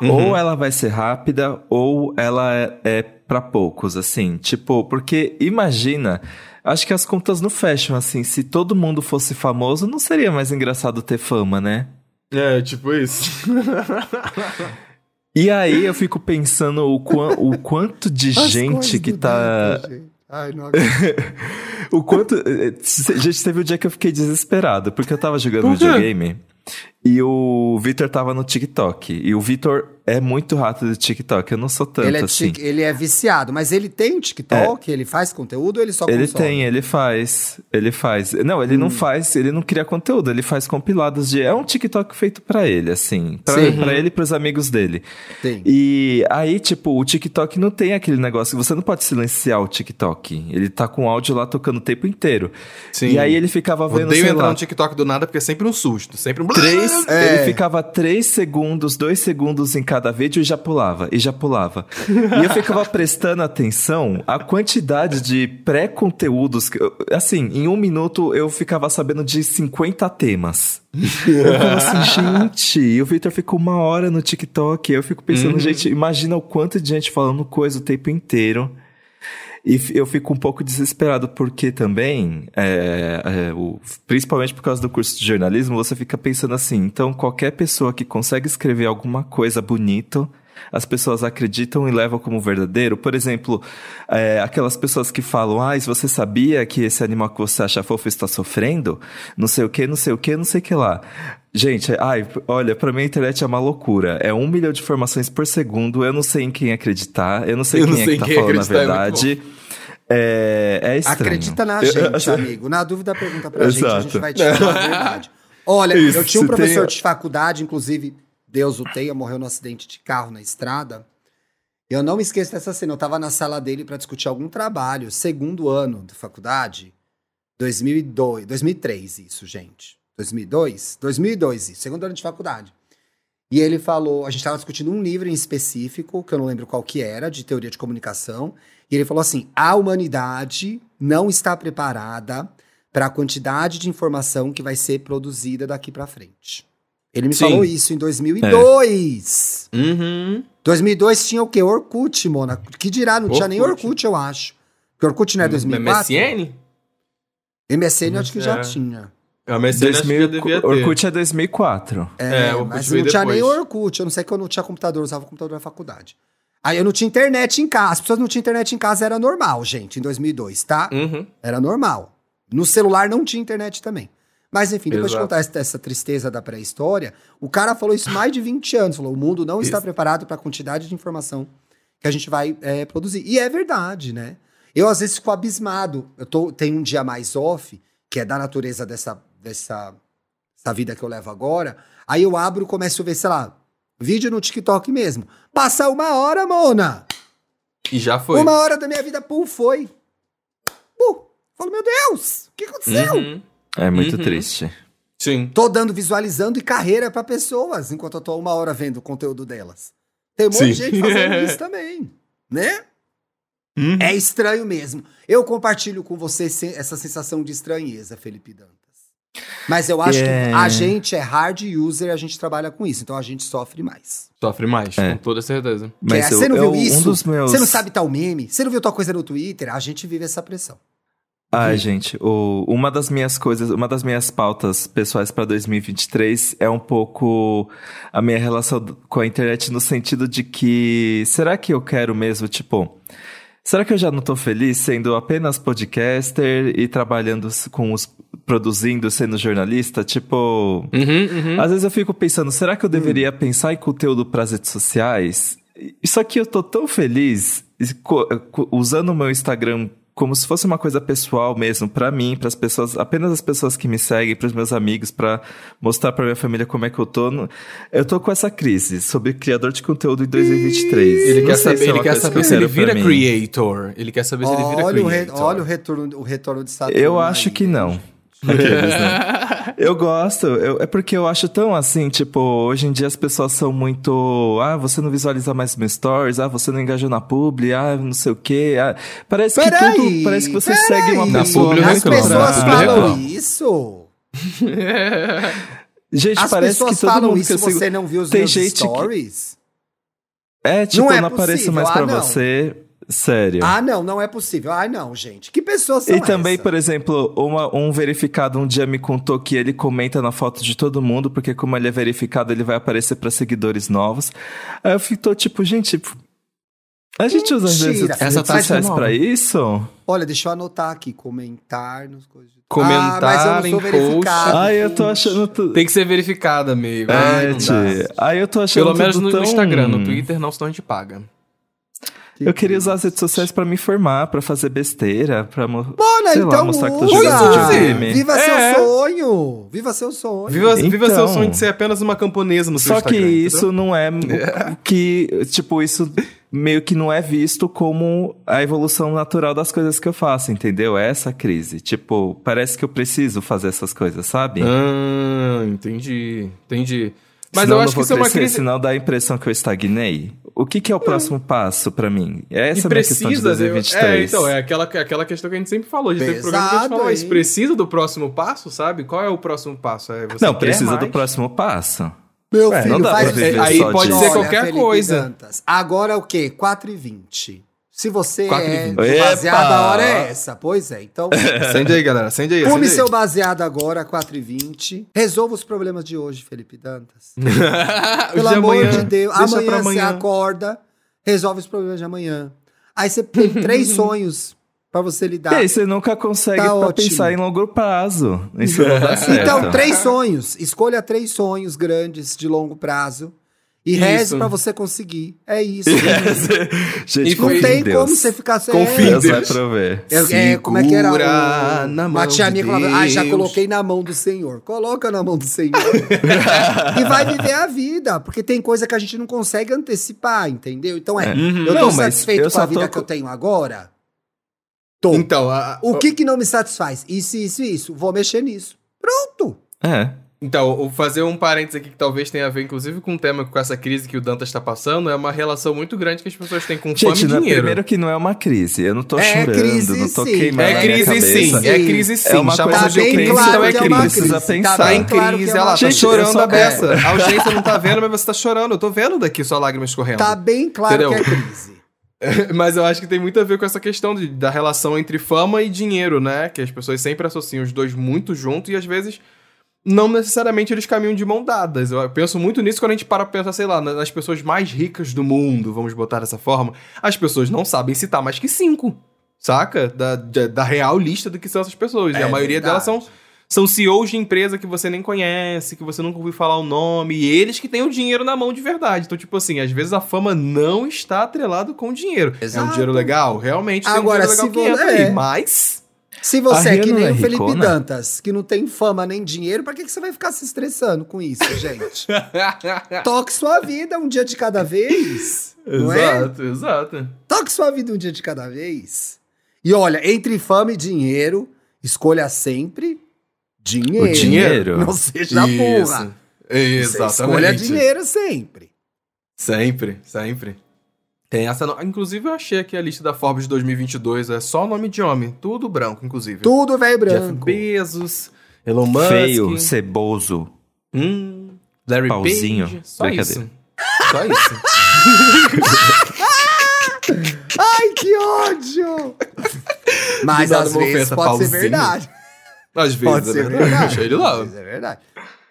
Uhum. Ou ela vai ser rápida, ou ela é, é para poucos, assim. Tipo, porque imagina, acho que as contas não fecham, assim. Se todo mundo fosse famoso, não seria mais engraçado ter fama, né? É, tipo isso. E aí eu fico pensando o, quan- o quanto de As gente que tá. Gente. Ai, não. O quanto. eh, Gente, teve um dia que eu fiquei desesperado, porque eu tava jogando videogame e o Vitor tava no TikTok. E o Vitor é muito rato do TikTok, eu não sou tanto ele, é assim. tic- ele é viciado, mas ele tem TikTok, ele faz conteúdo ou ele só Ele consome? tem, ele faz. Ele faz. Não, ele não Hum. faz, ele não cria conteúdo, ele faz compilados de. É um TikTok feito pra ele, assim. Pra, Sim. pra ele e pros amigos dele. Tem. E aí, tipo, o TikTok não tem aquele negócio. Você não pode silenciar o TikTok. Ele tá com o áudio lá tocando o tempo inteiro. Sim. E aí ele ficava vendo. Odeio sei entrar lá, no TikTok do nada porque é sempre um susto. Sempre um. Três, É. Ele ficava três segundos, dois segundos em cada vídeo e já pulava, e já pulava. e eu ficava prestando atenção à quantidade de pré-conteúdos. Assim, em um minuto eu ficava sabendo de 50 temas. Eu falava assim, gente, e o Victor ficou uma hora no TikTok. Eu fico pensando, Uhum. gente, imagina o quanto de gente falando coisa o tempo inteiro. E eu fico um pouco desesperado porque também, é, é, o- principalmente por causa do curso de jornalismo, você fica pensando assim, então qualquer pessoa que consegue escrever alguma coisa bonito, as pessoas acreditam e levam como verdadeiro. Por exemplo, é, aquelas pessoas que falam, ah, você sabia que esse animal que você acha fofo está sofrendo, não sei o que, não sei o que, não sei o que lá. Gente, ai, olha, pra mim a internet é uma loucura. É um milhão de informações por segundo, eu não sei em quem acreditar, eu não sei Eu não quem é sei que tá quem falando a é verdade. É, é estranho. Acredita na gente, eu- amigo. Na dúvida, pergunta pra gente, a gente Exato. vai te falar a verdade. Olha, Isso, eu tinha um professor tem- de faculdade, inclusive, Deus o tenha, morreu num acidente de carro na estrada. Eu não me esqueço dessa cena. Eu tava na sala dele pra discutir algum trabalho, segundo ano de faculdade, 2002, 2003, isso, gente. 2002? 2002, isso, segundo ano de faculdade. E ele falou, a gente estava discutindo um livro em específico, que eu não lembro qual que era, de teoria de comunicação, e ele falou assim: a humanidade não está preparada para a quantidade de informação que vai ser produzida daqui para frente. Ele me Sim. falou isso em 2002. Uhum. 2002 tinha o quê? Orkut, Mona. Que dirá, não tinha nem Orkut. Orkut, eu acho. Porque Orkut não é 2004? MSN? MSN eu acho que já É. tinha. A MSN acho que já 2000, devia ter. Orkut é 2004. É, É, o mas não tinha nem depois. Orkut. Eu não sei que eu não tinha computador, eu usava computador na faculdade. Aí eu não tinha internet em casa. As pessoas não tinham internet em casa, era normal, gente, em 2002, tá? Uhum. Era normal. No celular não tinha internet também. Mas enfim, depois Exato. de contar essa, essa tristeza da pré-história, o cara falou isso mais de 20 anos. Falou: o mundo não está Isso. preparado para a quantidade de informação que a gente vai é, produzir. E é verdade, né? Eu às vezes fico abismado. Eu tô, tenho um dia mais off, que é da natureza dessa, dessa essa vida que eu levo agora. Aí eu abro e começo a ver, sei lá, vídeo no TikTok mesmo. Passa uma hora, Mona! E já foi. Uma hora da minha vida, pum, foi. Pum! Falo, meu Deus, o que aconteceu? Uhum. É muito Uhum. triste. Sim. Tô dando, visualizando e carreira pra pessoas, enquanto eu tô uma hora vendo o conteúdo delas. Tem um monte de Sim. gente fazendo isso também, né? Uhum. É estranho mesmo. Eu compartilho com você essa sensação de estranheza, Felipe Dantas. Mas eu acho É. que a gente é hard user e a gente trabalha com isso, então a gente sofre mais. Sofre mais, É. com toda certeza. Que é, você não eu- viu isso? Um meus... Você não sabe tal meme? Você não viu tal coisa no Twitter? A gente vive essa pressão. Ai, gente, o- uma das minhas coisas, uma das minhas pautas pessoais para 2023 é um pouco a minha relação com a internet no sentido de que será que eu quero mesmo, tipo, será que eu já não tô feliz sendo apenas podcaster e trabalhando com os produzindo, sendo jornalista, tipo, Uhum, uhum. às vezes eu fico pensando, será que eu deveria pensar em conteúdo para as redes sociais? Isso aqui eu tô tão feliz usando o meu Instagram como se fosse uma coisa pessoal mesmo, pra mim, para as pessoas, apenas as pessoas que me seguem, pros meus amigos, pra mostrar pra minha família como é que eu tô. no- Eu tô com essa crise sobre criador de conteúdo em 2023. Ele Não quer saber, se é ele quer que saber eu se ele vira creator. Ele quer saber se ele vira Olha o, re- creator. olha o retorno, o retorno de Saturno. Eu aí. acho que não. Aqueles, né? Eu gosto, eu- é porque eu acho tão assim, tipo, hoje em dia as pessoas são muito. Ah, você não visualiza mais meus stories, ah, você não engajou na publi, ah, não sei o quê. ah. Parece que Peraí, tudo. Parece que você segue uma Na pessoa. publi eu mais As pessoas na publi falam isso. Gente, As parece pessoas que todo falam mundo isso que eu e sigo. você não viu os Tem meus gente que- stories? É, tipo, Não não, é apareço possível, mais ah, pra não. você. Sério. Ah, não, não é possível. Ah, não, gente. Que pessoas são E também, essa? por exemplo, uma- um verificado um dia me contou que ele comenta na foto de todo mundo, porque como ele é verificado, ele vai aparecer pra seguidores novos. Aí eu fico tipo, gente, a gente usa as redes Mentira. redes Essa sociais pra isso? Olha, deixa eu anotar aqui. Comentar nos coisas. Comentar ah, mas eu não sou verificado. Ai, eu tô achando tudo. Tem que ser verificado, amigo. É, Ai, não dá. tchê. Aí eu tô achando Pelo menos tudo no, no tão- Instagram, no Twitter não, senão a gente paga. Eu queria usar as redes sociais pra me informar, pra fazer besteira, pra mo- sei lá, então mostrar que tô usa. jogando videogame. Viva É. seu sonho. Viva seu sonho. Viva, viva Então. seu sonho de ser apenas uma camponesa no seu Só que Instagram, isso não é o que, tipo, isso meio que não é visto como a evolução natural das coisas que eu faço, entendeu? É essa crise. Tipo, parece que eu preciso fazer essas coisas, sabe? Ah, entendi, entendi. Mas Senão eu não acho que isso é uma crescer, crise. Senão dá a impressão que eu estagnei. O que, que é o próximo passo pra mim? É essa e a minha questão de precisa. 2023. É, então, é aquela, aquela questão que a gente sempre falou. A gente teve programa que a gente Pesado, falou, mas hein? precisa do próximo passo, sabe? Qual é o próximo passo? É, você Não, precisa do mais? próximo passo. Meu Ué, filho, não dá faz pra viver Aí só pode disso. ser Olha, qualquer Felipe coisa. Dantas, Agora o quê? 4h20. Se você 4h20. é baseado, a hora é essa. Pois é, então... Acende aí, galera. Acende aí. Aí. seu baseado agora, 4h20. Resolva os problemas de hoje, Felipe Dantas. Pelo de amor amanhã, de Deus. deixa Amanhã, pra você amanhã. acorda, resolve os problemas de amanhã. Aí você tem três sonhos pra você E lidar. aí você nunca consegue Tá pensar em longo prazo. Isso não dá certo. Então, três sonhos. Escolha três sonhos grandes de longo prazo. E reze pra você conseguir. É isso. Gente, E Não confia em tem Deus. como você ficar sem. Confia Deus vai Deus. prover. É, é, como é que era? O, na uma mão de falava, ah, já Deus." coloquei na mão do Senhor. Coloca na mão do Senhor. e vai viver a vida. Porque tem coisa que a gente não consegue antecipar, entendeu? Então é, Uhum. eu tô Não, mas satisfeito eu com a vida tô que eu tenho agora? Tô. Então, a- O que que não me satisfaz? Isso, isso, isso. Vou mexer nisso. Pronto. É. Então, vou fazer um parênteses aqui que talvez tenha a ver, inclusive, com o tema, com essa crise que o Dantas está passando, é uma relação muito grande que as pessoas têm com fome Gente, e não é- dinheiro. primeiro que não é uma crise. Eu não tô É chorando, crise, não tô sim. queimando É crise cabeça. sim, é crise sim. É uma Chama coisa Tá de bem crise, claro então é é crise. uma precisa crise. pensar. Tá bem em claro que crise, é ela uma tá chorando a beça. A audiência não tá vendo, mas você tá chorando. Eu tô vendo daqui sua lágrima escorrendo. Tá bem claro Entendeu? que é crise. Mas eu acho que tem muito a ver com essa questão de- da relação entre fama e dinheiro, né? Que as pessoas sempre associam os dois muito juntos e às vezes não necessariamente eles caminham de mão dadas. Eu penso muito nisso quando a gente para pra pensar, sei lá, na- nas pessoas mais ricas do mundo, vamos botar dessa forma. As pessoas não sabem citar mais que cinco, saca? Da, da, da real lista do que são essas pessoas. e É a maioria verdade. delas são, são CEOs de empresa que você nem conhece, que você nunca ouviu falar o nome, e eles que têm o dinheiro na mão de verdade. Então, tipo assim, às vezes a fama não está atrelado com o dinheiro. É um Exato. dinheiro legal? Realmente Agora, tem um dinheiro legal que entra é. aí, mas... Se você é que nem é o Felipe ricona? Dantas, que não tem fama nem dinheiro, pra que, que você vai ficar se estressando com isso, gente? Toque sua vida um dia de cada vez. É? exato, exato. Toque sua vida um dia de cada vez. E olha, entre fama e dinheiro, escolha sempre dinheiro. O dinheiro? Não seja burra. Você Exatamente. Escolha dinheiro sempre. Sempre, sempre. Tem essa. no- Inclusive, eu achei aqui a lista da Forbes de 2022. É só nome de homem. Tudo branco, inclusive. Tudo velho Jeff branco. Bezos, Elon Musk. Feio, ceboso. Hum, Larry Pauzinho. Page. Só isso. Só isso. Ai, que ódio! Mas às vezes ofensa, pode ser pauzinho. verdade. Às vezes, Pode ser né? verdade. Deixa ele lá. Às vezes é verdade.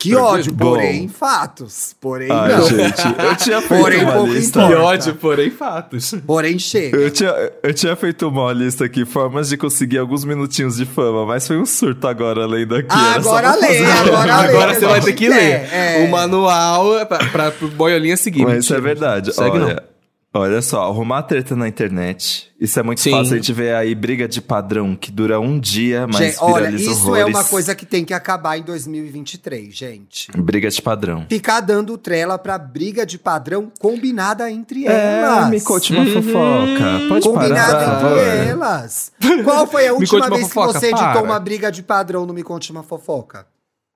Que ódio, Bom. porém, fatos. Porém, Ai, não. gente, eu tinha feito Porém, uma pouco lista. Que ódio, porém fatos. Porém, chega. Eu tinha, eu tinha feito uma lista aqui, formas de conseguir alguns minutinhos de fama, mas foi um surto agora lendo aqui. Ah, agora lê, agora lê. Agora você vai ter que ler. é. O manual é pra, pra, boiolinha seguir. Mas isso é verdade. Segue não. Olha, olha só, arrumar treta na internet. Isso é muito Sim. fácil. A gente vê aí briga de padrão que dura um dia, mas Gente, olha, viraliza isso horrores. é uma coisa que tem que acabar em 2023, gente. Briga de padrão. Ficar dando trela pra briga de padrão combinada entre É, elas. me conte uma Uhum. fofoca. Pode Combinada parar, por entre favor. elas. Qual foi a última vez que você editou para. uma briga de padrão no Me Conte Uma Fofoca?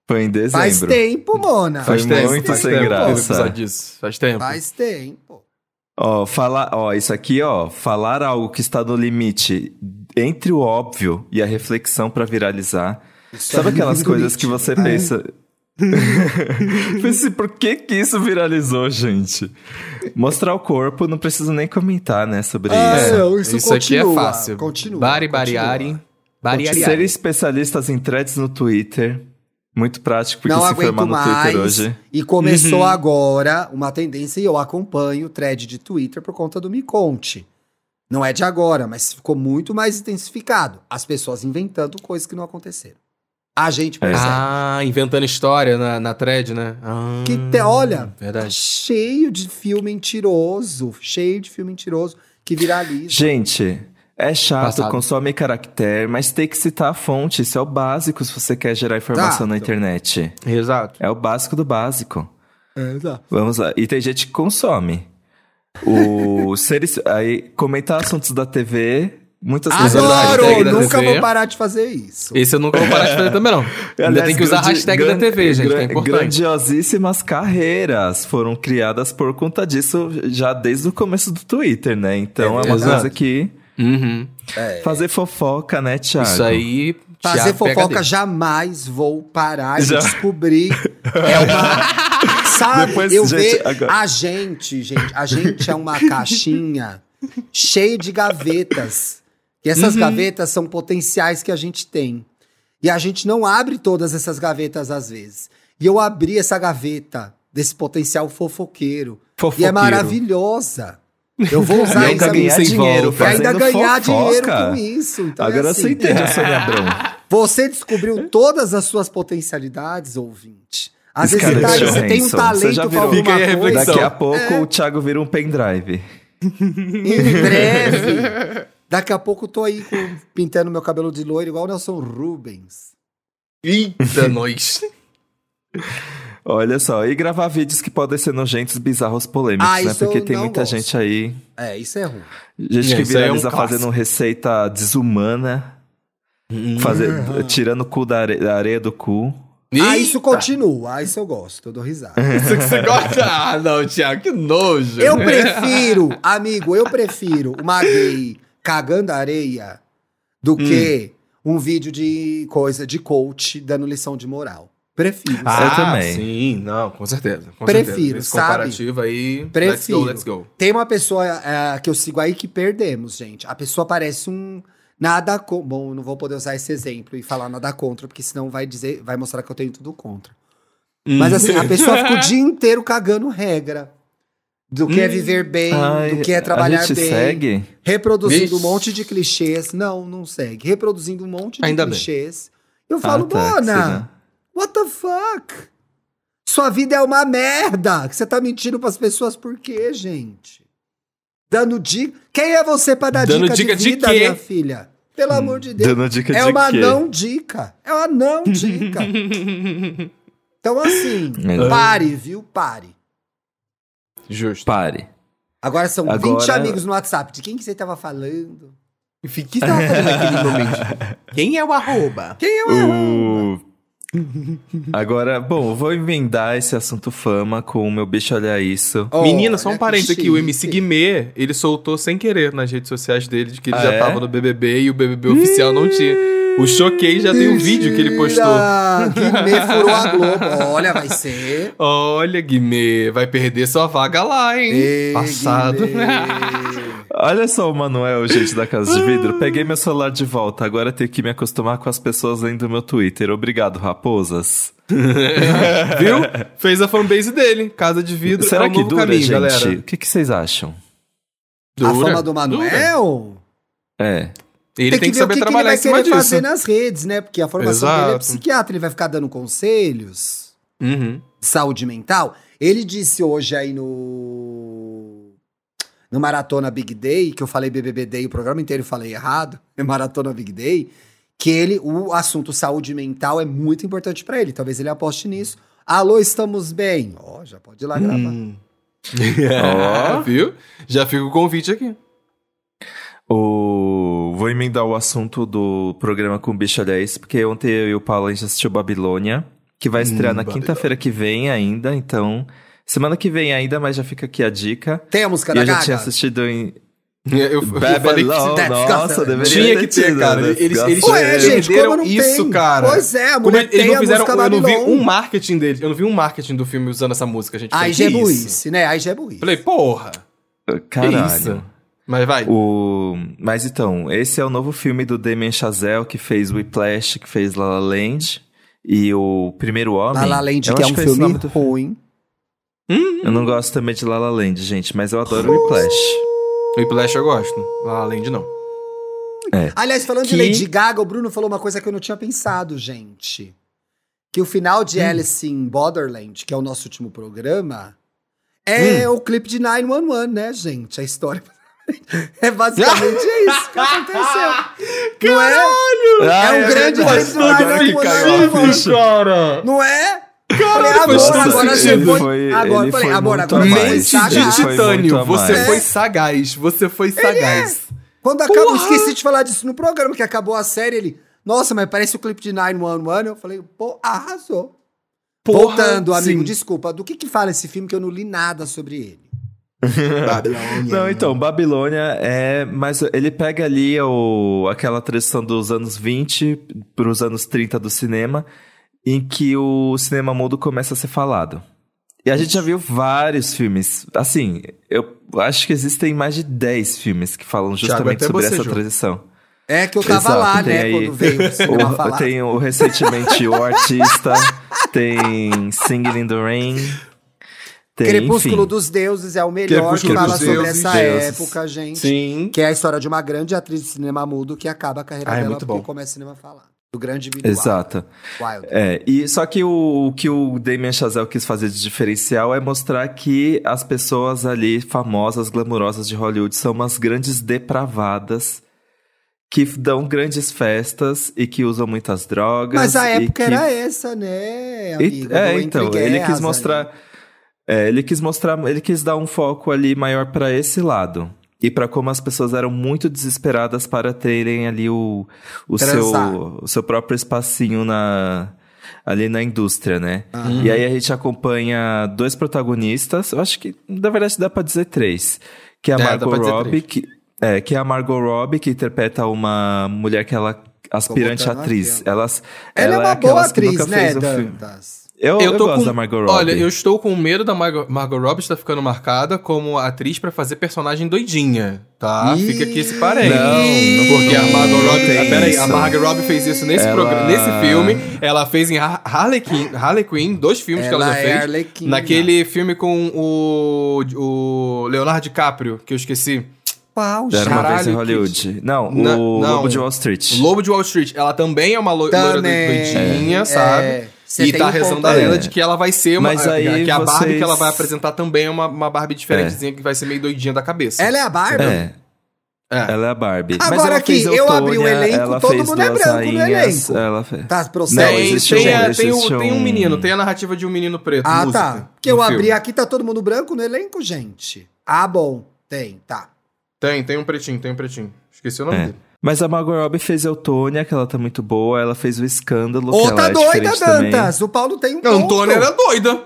Foi em dezembro. Faz tempo, Mona. Foi Faz tempo, muito faz sem tempo. graça. Faz tempo. Faz tempo. Ó, falar, ó, isso aqui, ó, falar algo que está no limite entre o óbvio e a reflexão pra viralizar. Sabe é aquelas coisas que você pensa. Pense, por que que isso viralizou, gente? Mostrar o corpo, não preciso nem comentar, né, sobre Ah, isso. não, isso, Isso aqui é continua, fácil. Continua. Bari, continua. bariari. Bariari. Ser especialistas em threads no Twitter. Muito prático, porque Não se aguento formar no mais. Twitter hoje. E começou Uhum. agora uma tendência, e eu acompanho o thread de Twitter por conta do Me Conte. Não é de agora, mas ficou muito mais intensificado. As pessoas inventando coisas que não aconteceram. A gente É. percebe. Ah, inventando história na, na thread, né? Ah, Que te- olha, tá Verdade. cheio de filme mentiroso, cheio de filme mentiroso que viraliza. Gente, é chato, Passado. consome caractere, mas tem que citar a fonte. Isso é o básico se você quer gerar informação na Exato. internet. Exato. É o básico do básico. É, exato. Vamos lá. E tem gente que consome. O seres, aí comentar assuntos da TV, muitas pessoas hashtag Adoro! da Nunca TV. vou parar de fazer isso. Esse eu nunca vou parar de fazer também, não. Ainda tem que usar a hashtag gran- da TV, gente, que é importante. Grandiosíssimas carreiras foram criadas por conta disso já desde o começo do Twitter, né? Então é, É uma verdade. coisa que Uhum. fazer fofoca, né, Thiago? Isso aí. Fazer Thiago fofoca PhD. jamais vou parar Já. de descobrir. É uma. Sabe, Depois, eu gente, vejo. agora- A gente, gente, a gente é uma caixinha cheia de gavetas. E essas Uhum. gavetas são potenciais que a gente tem. E a gente não abre todas essas gavetas às vezes. E eu abri essa gaveta desse potencial fofoqueiro. E Fofoqueiro. é maravilhosa. Eu vou E usar isso ganhar sem dinheiro volta. ainda ganhar fofoca. dinheiro com isso. Então é Agora assim. você entende a Sônia Abrão. Você descobriu todas as suas potencialidades, ouvinte. Às vezes você, tá, Scarlett você tem um Johansson, você já talento pra virou- alguma Fica aí a coisa. reflexão. Daqui a pouco É. o Thiago vira um pendrive. Em breve. Daqui a pouco eu tô aí com- pintando meu cabelo de loiro igual o Nelson Rubens. Eita, nós. Olha só, e gravar vídeos que podem ser nojentos, bizarros, polêmicos, Ah, né? Porque tem muita gosto. gente aí, É, isso é ruim. gente É, que isso aí é um viraliza fazendo receita desumana, fazer, tirando o cu da are- da areia do cu. Ah, isso continua. Ah, isso eu gosto. Eu dou risada. Isso que você gosta. Ah, não, Thiago, que nojo. Eu prefiro, amigo, eu prefiro uma gay cagando areia do que um vídeo de coisa de coach dando lição de moral. Prefiro. Ah, Eu também. Sim, não, com certeza. Com Prefiro, certeza. Esse sabe? comparativo aí. Prefiro. Let's go, let's go. Tem uma pessoa é, que eu sigo aí que perdemos, gente. A pessoa parece um nada co Bom, não vou poder usar esse exemplo e falar nada contra, porque senão vai dizer, vai mostrar que eu tenho tudo contra. Mas Hum. assim, a pessoa fica o dia inteiro cagando regra. Do que é Hum. viver bem, Ai, do que é trabalhar a gente bem. segue? Reproduzindo Vixe. um monte de clichês. Não, não segue. Reproduzindo um monte de Ainda bem. clichês. Eu falo, Ah, tá, seja. What the fuck? Sua vida é uma merda. Você tá mentindo pras pessoas por quê, gente? Dando dica. Quem é você pra dar Dando dica, dica de de vida, quê? minha filha? Pelo amor de Deus. Dando dica É de uma quê? não dica. É uma não dica. então, assim, pare, viu? Pare. Justo. Pare. Agora são 20 Agora- amigos no WhatsApp. De quem que você tava falando? O que você tava fazendo naquele momento? Quem é o arroba? Quem é o O... Agora, bom, eu vou emendar esse assunto fama com o meu bicho olha isso. Menina, só um parênteses que aqui. O. MC Guimê, ele soltou sem querer nas redes sociais dele de que ele Ah, já é? tava no BBB e o BBB oficial não tinha. O Choquei já tem um vídeo que ele postou. Guimê furou a Globo. Olha, vai ser. Olha, Guimê, vai perder sua vaga lá, hein? Ei, Passado. Olha só o Manuel, gente da Casa de Vidro. Peguei meu celular de volta. Agora tenho que me acostumar com as pessoas lendo meu Twitter. Obrigado, raposas. Viu? Fez a fanbase dele. Casa de vidro Será é o que novo dura, caminho, gente? galera. O que, que vocês acham? A Dura, fama do Manuel? É. Ele tem, que, ver o saber que, que ele trabalhar vai em cima fazer nas redes, né? Porque a formação dele é Exato. psiquiatra, ele vai ficar dando conselhos Uhum. de saúde mental. Ele disse hoje aí no no Maratona Big Day, que eu falei BBB Day, o programa inteiro eu falei errado, é Maratona Big Day, que ele, o assunto saúde mental é muito importante pra ele. Talvez ele aposte nisso. Alô, estamos bem. Ó, já pode ir lá gravar. Hum. Ó, viu? Já fica o convite aqui. O... Vou emendar o assunto do programa com o Bicho 10, porque ontem eu e o Paulo a gente assistiu Babilônia, que vai estrear Hum, na quinta-feira que vem ainda, então. Semana que vem ainda, mas já fica aqui a dica. Tem a música da eu já Gaga? tinha assistido em. Eu, eu falei que Babylon, nossa, deveria tinha que ter, tido, cara. né? Eles, eles Gospel. Ué, gente, como não isso, tem? cara. Pois é, a Como mulher eles tem não fizeram, eu não vi um marketing dele. Eu não vi um marketing do filme usando essa música, gente. Aí Falei, já é burrice, né? Aí já é burrice. Falei, porra. Que Caralho. isso? Mas vai. O... Mas então, esse é o novo filme do Damien Chazelle, que fez Whiplash, que fez La La Land. E o Primeiro Homem. La La Land, eu que é um filme nome ruim. Eu não gosto também de La La Land, gente, mas eu adoro Whiplash. Whiplash eu gosto. Lá além de não. Aliás, falando Que- de Lady Gaga, o Bruno falou uma coisa que eu não tinha pensado, gente. Que o final de Hum. Alice in Borderland, que é o nosso último programa, é o clipe de 911, né, gente? A história. É basicamente isso que aconteceu. Não é? É um grande clipe do 911. cara. Não é? Falei, faz agora, agora você foi. Foi- agora, falei, agora, agora. Mente de titânio. Você foi sagaz. Você foi sagaz. Quando acabou, Porra! esqueci de falar disso no programa, que acabou a série, ele. Nossa, mas parece o clipe de 911. Eu falei, pô, arrasou. Porra, Voltando, amigo, sim. desculpa. Do que que fala esse filme que eu não li nada sobre ele? Não, então, Babilônia é. Mas ele pega ali o, aquela tradição dos anos 20 para os anos 30 do cinema, em que o cinema mudo começa a ser falado. E a gente já viu vários filmes. Assim, eu acho que existem mais de 10 filmes que falam justamente até sobre essa tradição. É que eu tava Exato, lá, tem né, aí quando veio o O, falar. tem o, recentemente o Artista, tem Singing in the Rain. Tem, Crepúsculo enfim. dos Deuses é o melhor que fala sobre Deuses, essa Deuses. época, gente. Sim. Que é a história de uma grande atriz de cinema mudo que acaba a carreira Ah, é dela muito porque bom. começa cinema a falar. Do grande Billy Exato. Wilder. É, e só que o, o que o Damien Chazelle quis fazer de diferencial é mostrar que as pessoas ali famosas, glamourosas de Hollywood são umas grandes depravadas que dão grandes festas e que usam muitas drogas. Mas a época que- era essa, né, E- é, então, ele quis mostrar. é, ele quis mostrar, ele quis dar um foco ali maior pra esse lado. E pra como as pessoas eram muito desesperadas para terem ali o, o, seu, o seu próprio espacinho na, ali na indústria, né? Aham. E aí a gente acompanha dois protagonistas, eu acho que na verdade dá pra dizer três. Que é a É, Margot Robbie, que, é, que é a Margot Robbie, que interpreta uma mulher que ela aspirante atriz. aqui, ó. Elas, Ela, é uma aquelas boa atriz, né, um. Dantas? Eu, eu, tô gosto com... da Margot Robbie. Olha, eu estou com medo da Margot, Margot Robbie estar ficando marcada como atriz pra fazer personagem doidinha, tá? Ih. Fica aqui esse parênteses. Não, não Porque a Margot Robbie... Ah, pera aí, a. Margot Robbie fez isso nesse, Ela- programa, nesse filme. Ela fez em Har- Harley Quinn, Harley Quinn, dois filmes que ela já é fez. Arlequina. Naquele filme com o, o Leonardo DiCaprio, que eu esqueci. Pau, Era uma vez em que- Hollywood. Não, Na- o não. Lobo de Wall Street. O Lobo de Wall Street. Ela também é uma lo loira doidinha, É. sabe? Você E tá um rezando a lenda É. de que ela vai ser uma. Mas aí que a Barbie vocês- que ela vai apresentar também é uma, uma Barbie diferentezinha que vai ser meio doidinha da cabeça. Ela é a Barbie? É, É. ela é a Barbie. Mas Agora ela aqui, fez eu abri o elenco, todo fez mundo é branco no elenco. Ela fez... Tá, Não, procede. Tem, existe tem, um- tem, o- existe tem um um- menino, tem a narrativa de um menino preto. Ah, música, tá. Porque eu no abri filme. aqui, tá todo mundo branco no elenco, gente. Ah, bom. Tem, tá. Tem, tem um pretinho, tem um pretinho. Esqueci o nome É. dele. Mas a Margot Robbie fez Eutônia, que ela tá muito boa. Ela fez o Escândalo, que Ô, ela tá é doida, também. Dantas. O Paulo tem um Não, ponto. Antônia era doida.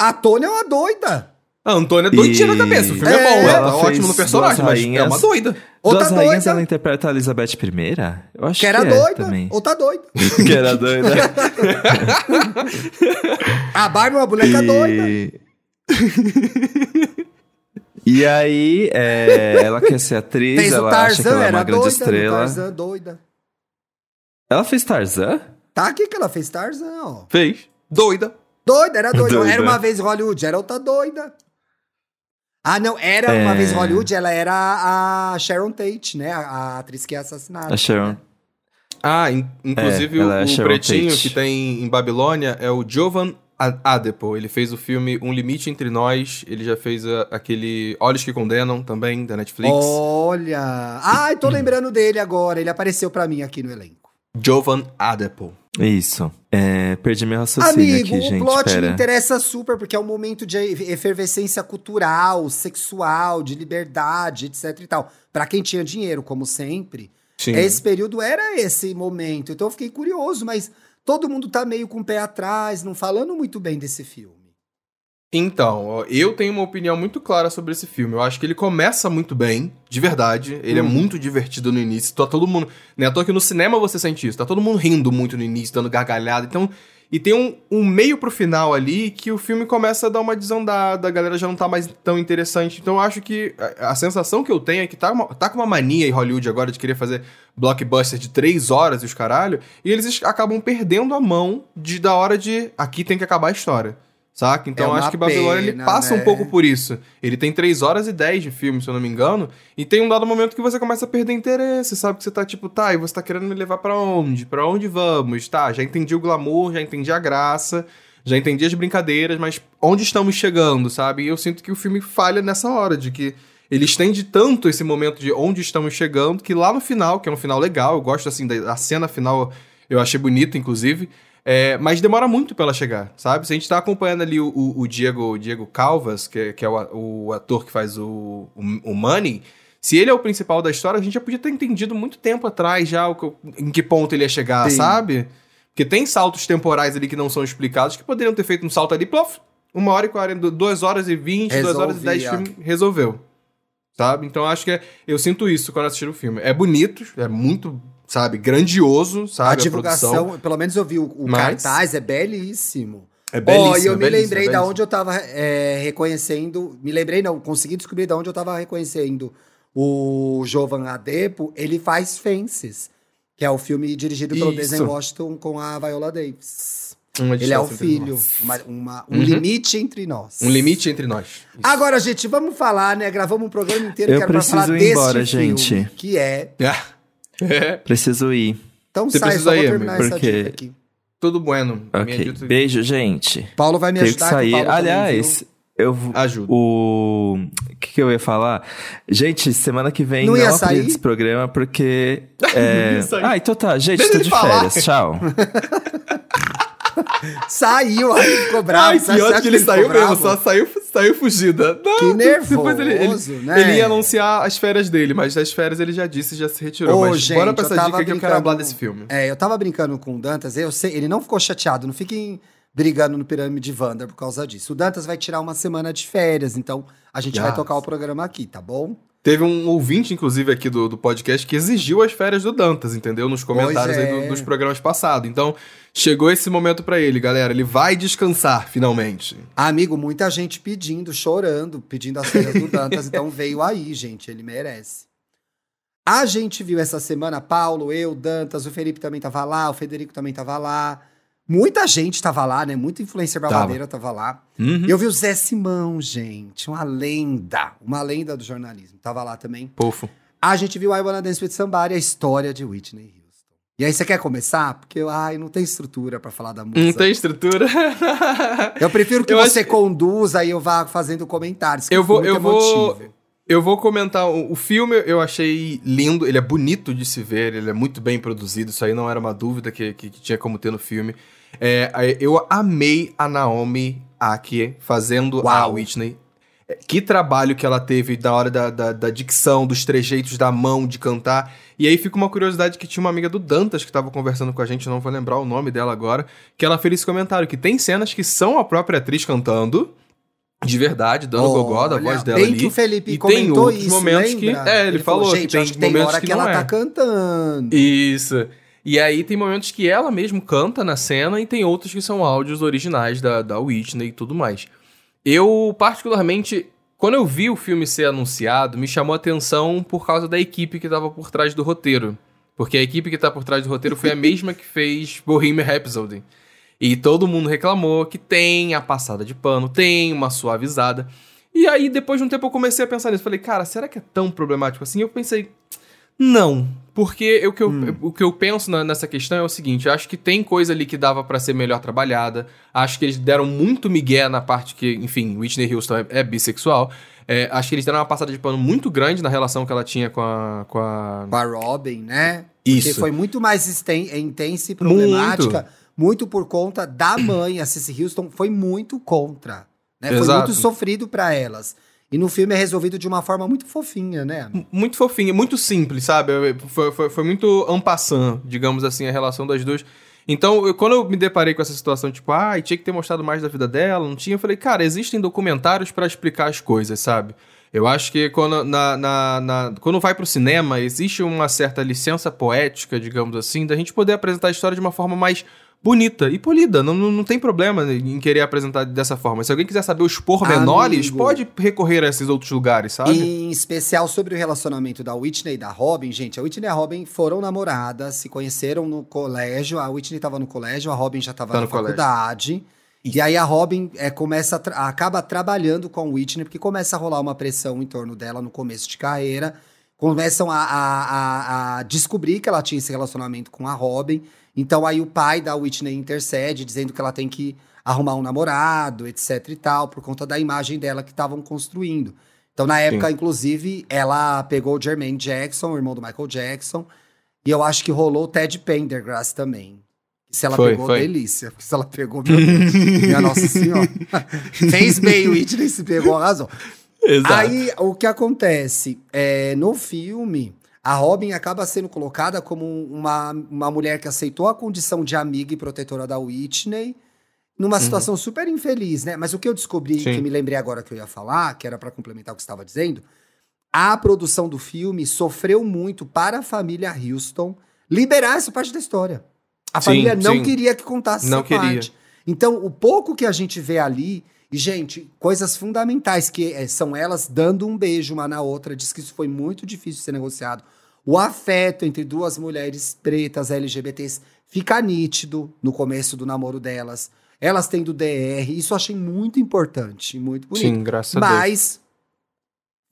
A Tônia é uma doida. A Antônia é doidinha E- na cabeça. O filme é, É, bom, ela ela tá fez ótima no personagem, mas é Rainhas. uma doida. Ou Duas tá rainhas doida. ela interpreta a Elizabeth I? Eu acho Que era que é doida. também. Ou tá doida. que era doida. A Barbie é uma boneca doida. E... aí, é, ela quer ser atriz, Fez o ela acha que Tarzan, ela é era uma grande doida. estrela. Tarzan, doida. Ela fez Tarzan? Tá aqui que ela fez Tarzan, ó. Fez. Doida. Doida, era doida. Doida. Era uma vez Hollywood, era outra doida. Ah, não, era uma É. vez Hollywood, ela era a Sharon Tate, né? A, a atriz que é assassinada. A Sharon. Ah, in- inclusive É, ela é o, o pretinho Tate. que tem em Babilônia é o Jovan Adepo. Ele fez o filme Um Limite Entre Nós. Ele já fez a- aquele Olhos que Condenam também, da Netflix. Olha. Ai, tô lembrando dele agora. Ele apareceu pra mim aqui no elenco. Jovan Adepo. Isso. É, perdi meu raciocínio Amigo, aqui, o gente. plot me Pera. interessa super, porque é um momento de efervescência cultural, sexual, de liberdade, etc e tal. Pra quem tinha dinheiro, como sempre, Sim. esse período era esse momento. Então eu fiquei curioso, mas todo mundo tá meio com o pé atrás, não falando muito bem desse filme. Então, eu tenho uma opinião muito clara sobre esse filme. Eu acho que ele começa muito bem, de verdade. Ele é Hum. muito divertido no início. Tá todo mundo. Né, à toa que no cinema você sente isso. Tá todo mundo rindo muito no início, dando gargalhada. Então. E tem um, um meio pro final ali que o filme começa a dar uma desandada, a galera já não tá mais tão interessante. Então eu acho que a, a sensação que eu tenho é que tá, uma- tá com uma mania em Hollywood agora de querer fazer blockbuster de três horas e os caralho, e eles es- acabam perdendo a mão de da hora de aqui tem que acabar a história. Saca? Então É acho que Babilônia ele passa né? um pouco por isso. Ele tem 3 horas e 10 de filme, se eu não me engano. E tem um dado momento que você começa a perder interesse, sabe? Que você tá tipo, tá, e você tá querendo me levar pra onde? Pra onde vamos? Tá, já entendi o glamour, já entendi a graça, já entendi as brincadeiras, mas onde estamos chegando, sabe? E eu sinto que o filme falha nessa hora, de que ele estende tanto esse momento de onde estamos chegando, que lá no final, que é um final legal, eu gosto assim, da cena final eu achei bonita, inclusive. É, mas demora muito pra ela chegar, sabe? Se a gente tá acompanhando ali o, o- o Diego, o Diego Calvas, que, é- que é o, ator que faz o, o, Money, se ele é o principal da história, a gente já podia ter entendido muito tempo atrás já o que- em que ponto ele ia chegar, Sim. sabe? Porque tem saltos temporais ali que não são explicados, que poderiam ter feito um salto ali, plof, uma hora e quarenta, duas horas e vinte, duas horas e dez resolveu. Sabe? Então acho que é- eu sinto isso quando assisti o filme. É bonito, é muito, sabe, grandioso, sabe? a divulgação, produção. pelo menos eu vi o, o Mas- cartaz, é belíssimo. É belíssimo. e eu é me belíssimo, lembrei é da onde eu tava é, reconhecendo. Me lembrei, não, consegui descobrir da onde eu tava reconhecendo o Jovan Adepo. Ele faz Fences, que é o filme dirigido pelo. Denzel Washington com a Viola Davis. Uma Ele é o filho, uma- uma- um Uhum. limite entre nós. Um limite entre nós. Isso. Agora, gente, vamos falar, né? Gravamos um programa inteiro Eu que era pra falar ir desse embora, filme, gente. que é. É, Preciso ir. Então Você sai, precisa só vou ir, terminar amigo, essa porque- dica aqui. tudo bueno. Minha Ok. dica- Beijo, gente. Paulo vai me Tenho que ajudar. sair. Paulo também, Aliás, viu? eu vou. Ajuda. O que, que eu ia falar? Gente, semana que vem Não não, sair? esse programa porque. é... sair. ah, então tá. Gente, Deixa tô de falar. férias. Tchau. Saiu, aí ficou bravo. Ai, Você que ótimo que ele saiu mesmo, só saiu, saiu fugida. Não, Que depois ele, ele, nervoso, né? ele ia anunciar as férias dele, mas das férias ele já disse, já se retirou. Ô, mas gente, bora pra eu essa dica que eu quero falar desse filme. É, eu tava brincando com o Dantas, eu sei, ele não ficou chateado, não fiquem brigando no Pirâmide Wanda por causa disso. O Dantas vai tirar uma semana de férias, então a gente vai Yes. tocar o programa aqui, tá bom? Teve um ouvinte, inclusive, aqui do, do podcast que exigiu as férias do Dantas, entendeu? Nos comentários aí do- é. dos programas passados. Então, chegou esse momento pra ele, galera. Ele vai descansar, finalmente. Amigo, muita gente pedindo, chorando, pedindo as férias do Dantas, então veio aí, gente, ele merece. A gente viu essa semana, Paulo, eu, Dantas, o Felipe também tava lá, o Federico também tava lá. Muita gente tava lá, né? Muita influencer babadeira tava lá. Uhum. Eu vi o Zé Simão, gente, uma lenda, uma lenda do jornalismo. Tava lá também. Pofo. A gente viu I Wanna Dance with Somebody, a história de Whitney Houston. E aí, você quer começar? Porque, ai, não tem estrutura pra falar da música. Não tem estrutura. Eu prefiro que Eu você acho- conduza e eu vá fazendo comentários. Eu vou, eu vou, eu vou comentar. O, o filme eu achei lindo, ele é bonito de se ver, ele é muito bem produzido. Isso aí não era uma dúvida que, que, que tinha como ter no filme. É, eu amei a Naomi Aki fazendo a Uau. Whitney. É, Que trabalho que ela teve da hora da, da, da dicção, dos trejeitos da mão de cantar. E aí fica uma curiosidade que tinha uma amiga do Dantas que tava conversando com a gente, não vou lembrar o nome dela agora, que ela fez esse comentário, que tem cenas que são a própria atriz cantando, de verdade, dando gogó da voz dela bem ali. que o Felipe E tem comentou outros isso, momentos lembra? que- é, ele falou que gente, tem acho que tem momentos hora que que, ela é." tá cantando. Isso. E aí tem momentos que ela mesmo canta na cena e tem outros que são áudios originais da, da Whitney e tudo mais. Eu, particularmente, quando eu vi o filme ser anunciado, me chamou a atenção por causa da equipe que tava por trás do roteiro. Porque a equipe que tá por trás do roteiro foi a mesma que fez Bohemian Rhapsody. E todo mundo reclamou que tem a passada de pano, tem uma suavizada. E aí, depois de um tempo, eu comecei a pensar nisso. Falei, cara, será que é tão problemático assim? Eu pensei, não. Porque eu, que eu- o que eu penso na- nessa questão é o seguinte: eu acho que tem coisa ali que dava pra ser melhor trabalhada. Acho que eles deram muito migué na parte que, enfim, Whitney Houston é, é bissexual. É, acho que eles deram uma passada de pano muito grande na relação que ela tinha com a. Com a... Com a Robin, né? Isso. Porque foi muito mais esten- intensa e problemática. Muito. por conta da mãe. A Cissy Houston foi muito contra. Né? Foi muito sofrido pra elas. E no filme é resolvido de uma forma muito fofinha, né? muito fofinha, muito simples, sabe? Foi, foi, foi muito ampassant, digamos assim, a relação das duas. Então, eu- quando eu me deparei com essa situação, tipo, ah, tinha que ter mostrado mais da vida dela, não tinha, eu falei, cara, existem documentários pra explicar as coisas, sabe? Eu acho que quando, na, na, na- quando vai pro cinema, existe uma certa licença poética, digamos assim, da gente poder apresentar a história de uma forma mais bonita e polida. Não, não, tem problema em querer apresentar dessa forma. Se alguém quiser saber os pormenores, Amigo. pode recorrer a esses outros lugares, sabe? Em especial sobre o relacionamento da Whitney e da Robin, gente. A Whitney e a Robin foram namoradas, se conheceram no colégio. A Whitney tava no colégio, a Robin já tava Tá na no colégio. faculdade. E aí a Robin é, começa tra- acaba trabalhando com a Whitney, porque começa a rolar uma pressão em torno dela no começo de carreira. Começam a, a- a- a descobrir que ela tinha esse relacionamento com a Robin. Então aí o pai da Whitney intercede, dizendo que ela tem que arrumar um namorado, etc e tal, por conta da imagem dela que estavam construindo. Então, na época, inclusive, ela pegou o Jermaine Jackson, o irmão do Michael Jackson, e eu acho que rolou o Ted Pendergrass também. Se ela Foi, pegou, foi. delícia. Porque se ela pegou, meu Deus, minha Nossa Senhora. Fez bem, Whitney se pegou, arrasou. Exato. Aí, o que acontece? É, no filme, a Robin acaba sendo colocada como uma, uma mulher que aceitou a condição de amiga e protetora da Whitney, numa situação super infeliz, né? Mas o que eu descobri, Uhum. Sim. que me lembrei agora que eu ia falar, que era pra complementar o que você estava dizendo, a produção do filme sofreu muito para a família Houston liberar essa parte da história. A Sim, família não sim. queria que contasse Não essa queria. parte. Então, o pouco que a gente vê ali, e, gente, coisas fundamentais, que eh, são elas dando um beijo uma na outra, diz que isso foi muito difícil de ser negociado. O afeto entre duas mulheres pretas, LGBTs, fica nítido no começo do namoro delas. Elas tendo DR, isso eu achei muito importante, muito bonito. Sim, graças a Deus. Mas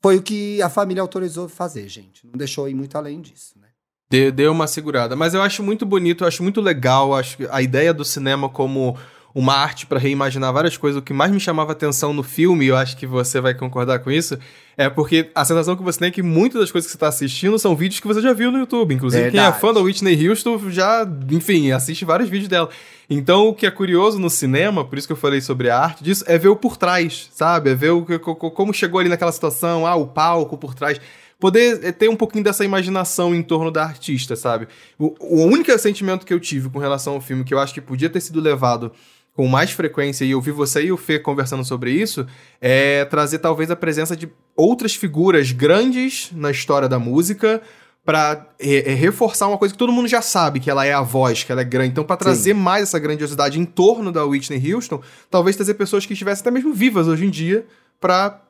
foi o que a família autorizou fazer, gente. Não deixou ir muito além disso, né? Deu, deu uma segurada. Mas eu acho muito bonito, eu acho muito legal. Acho a ideia do cinema como uma arte pra reimaginar várias coisas. O que mais me chamava atenção no filme, e eu acho que você vai concordar com isso, é porque a sensação que você tem é que muitas das coisas que você tá assistindo são vídeos que você já viu no YouTube. Inclusive, quem é Verdade. fã da Whitney Houston já, enfim, assiste vários vídeos dela. Então, o que é curioso no cinema, por isso que eu falei sobre a arte disso, é ver o por trás, sabe? É ver o, como chegou ali naquela situação, ah, o palco por trás poder eh, ter um pouquinho dessa imaginação em torno da artista, sabe? O, o único sentimento que eu tive com relação ao filme, que eu acho que podia ter sido levado com mais frequência, e eu vi você e o Fê conversando sobre isso, é trazer talvez a presença de outras figuras grandes na história da música pra eh, eh, reforçar uma coisa que todo mundo já sabe, que ela é a voz, que ela é grande. Então, pra trazer mais essa grandiosidade em torno da Whitney Houston, talvez trazer pessoas que estivessem até mesmo vivas hoje em dia pra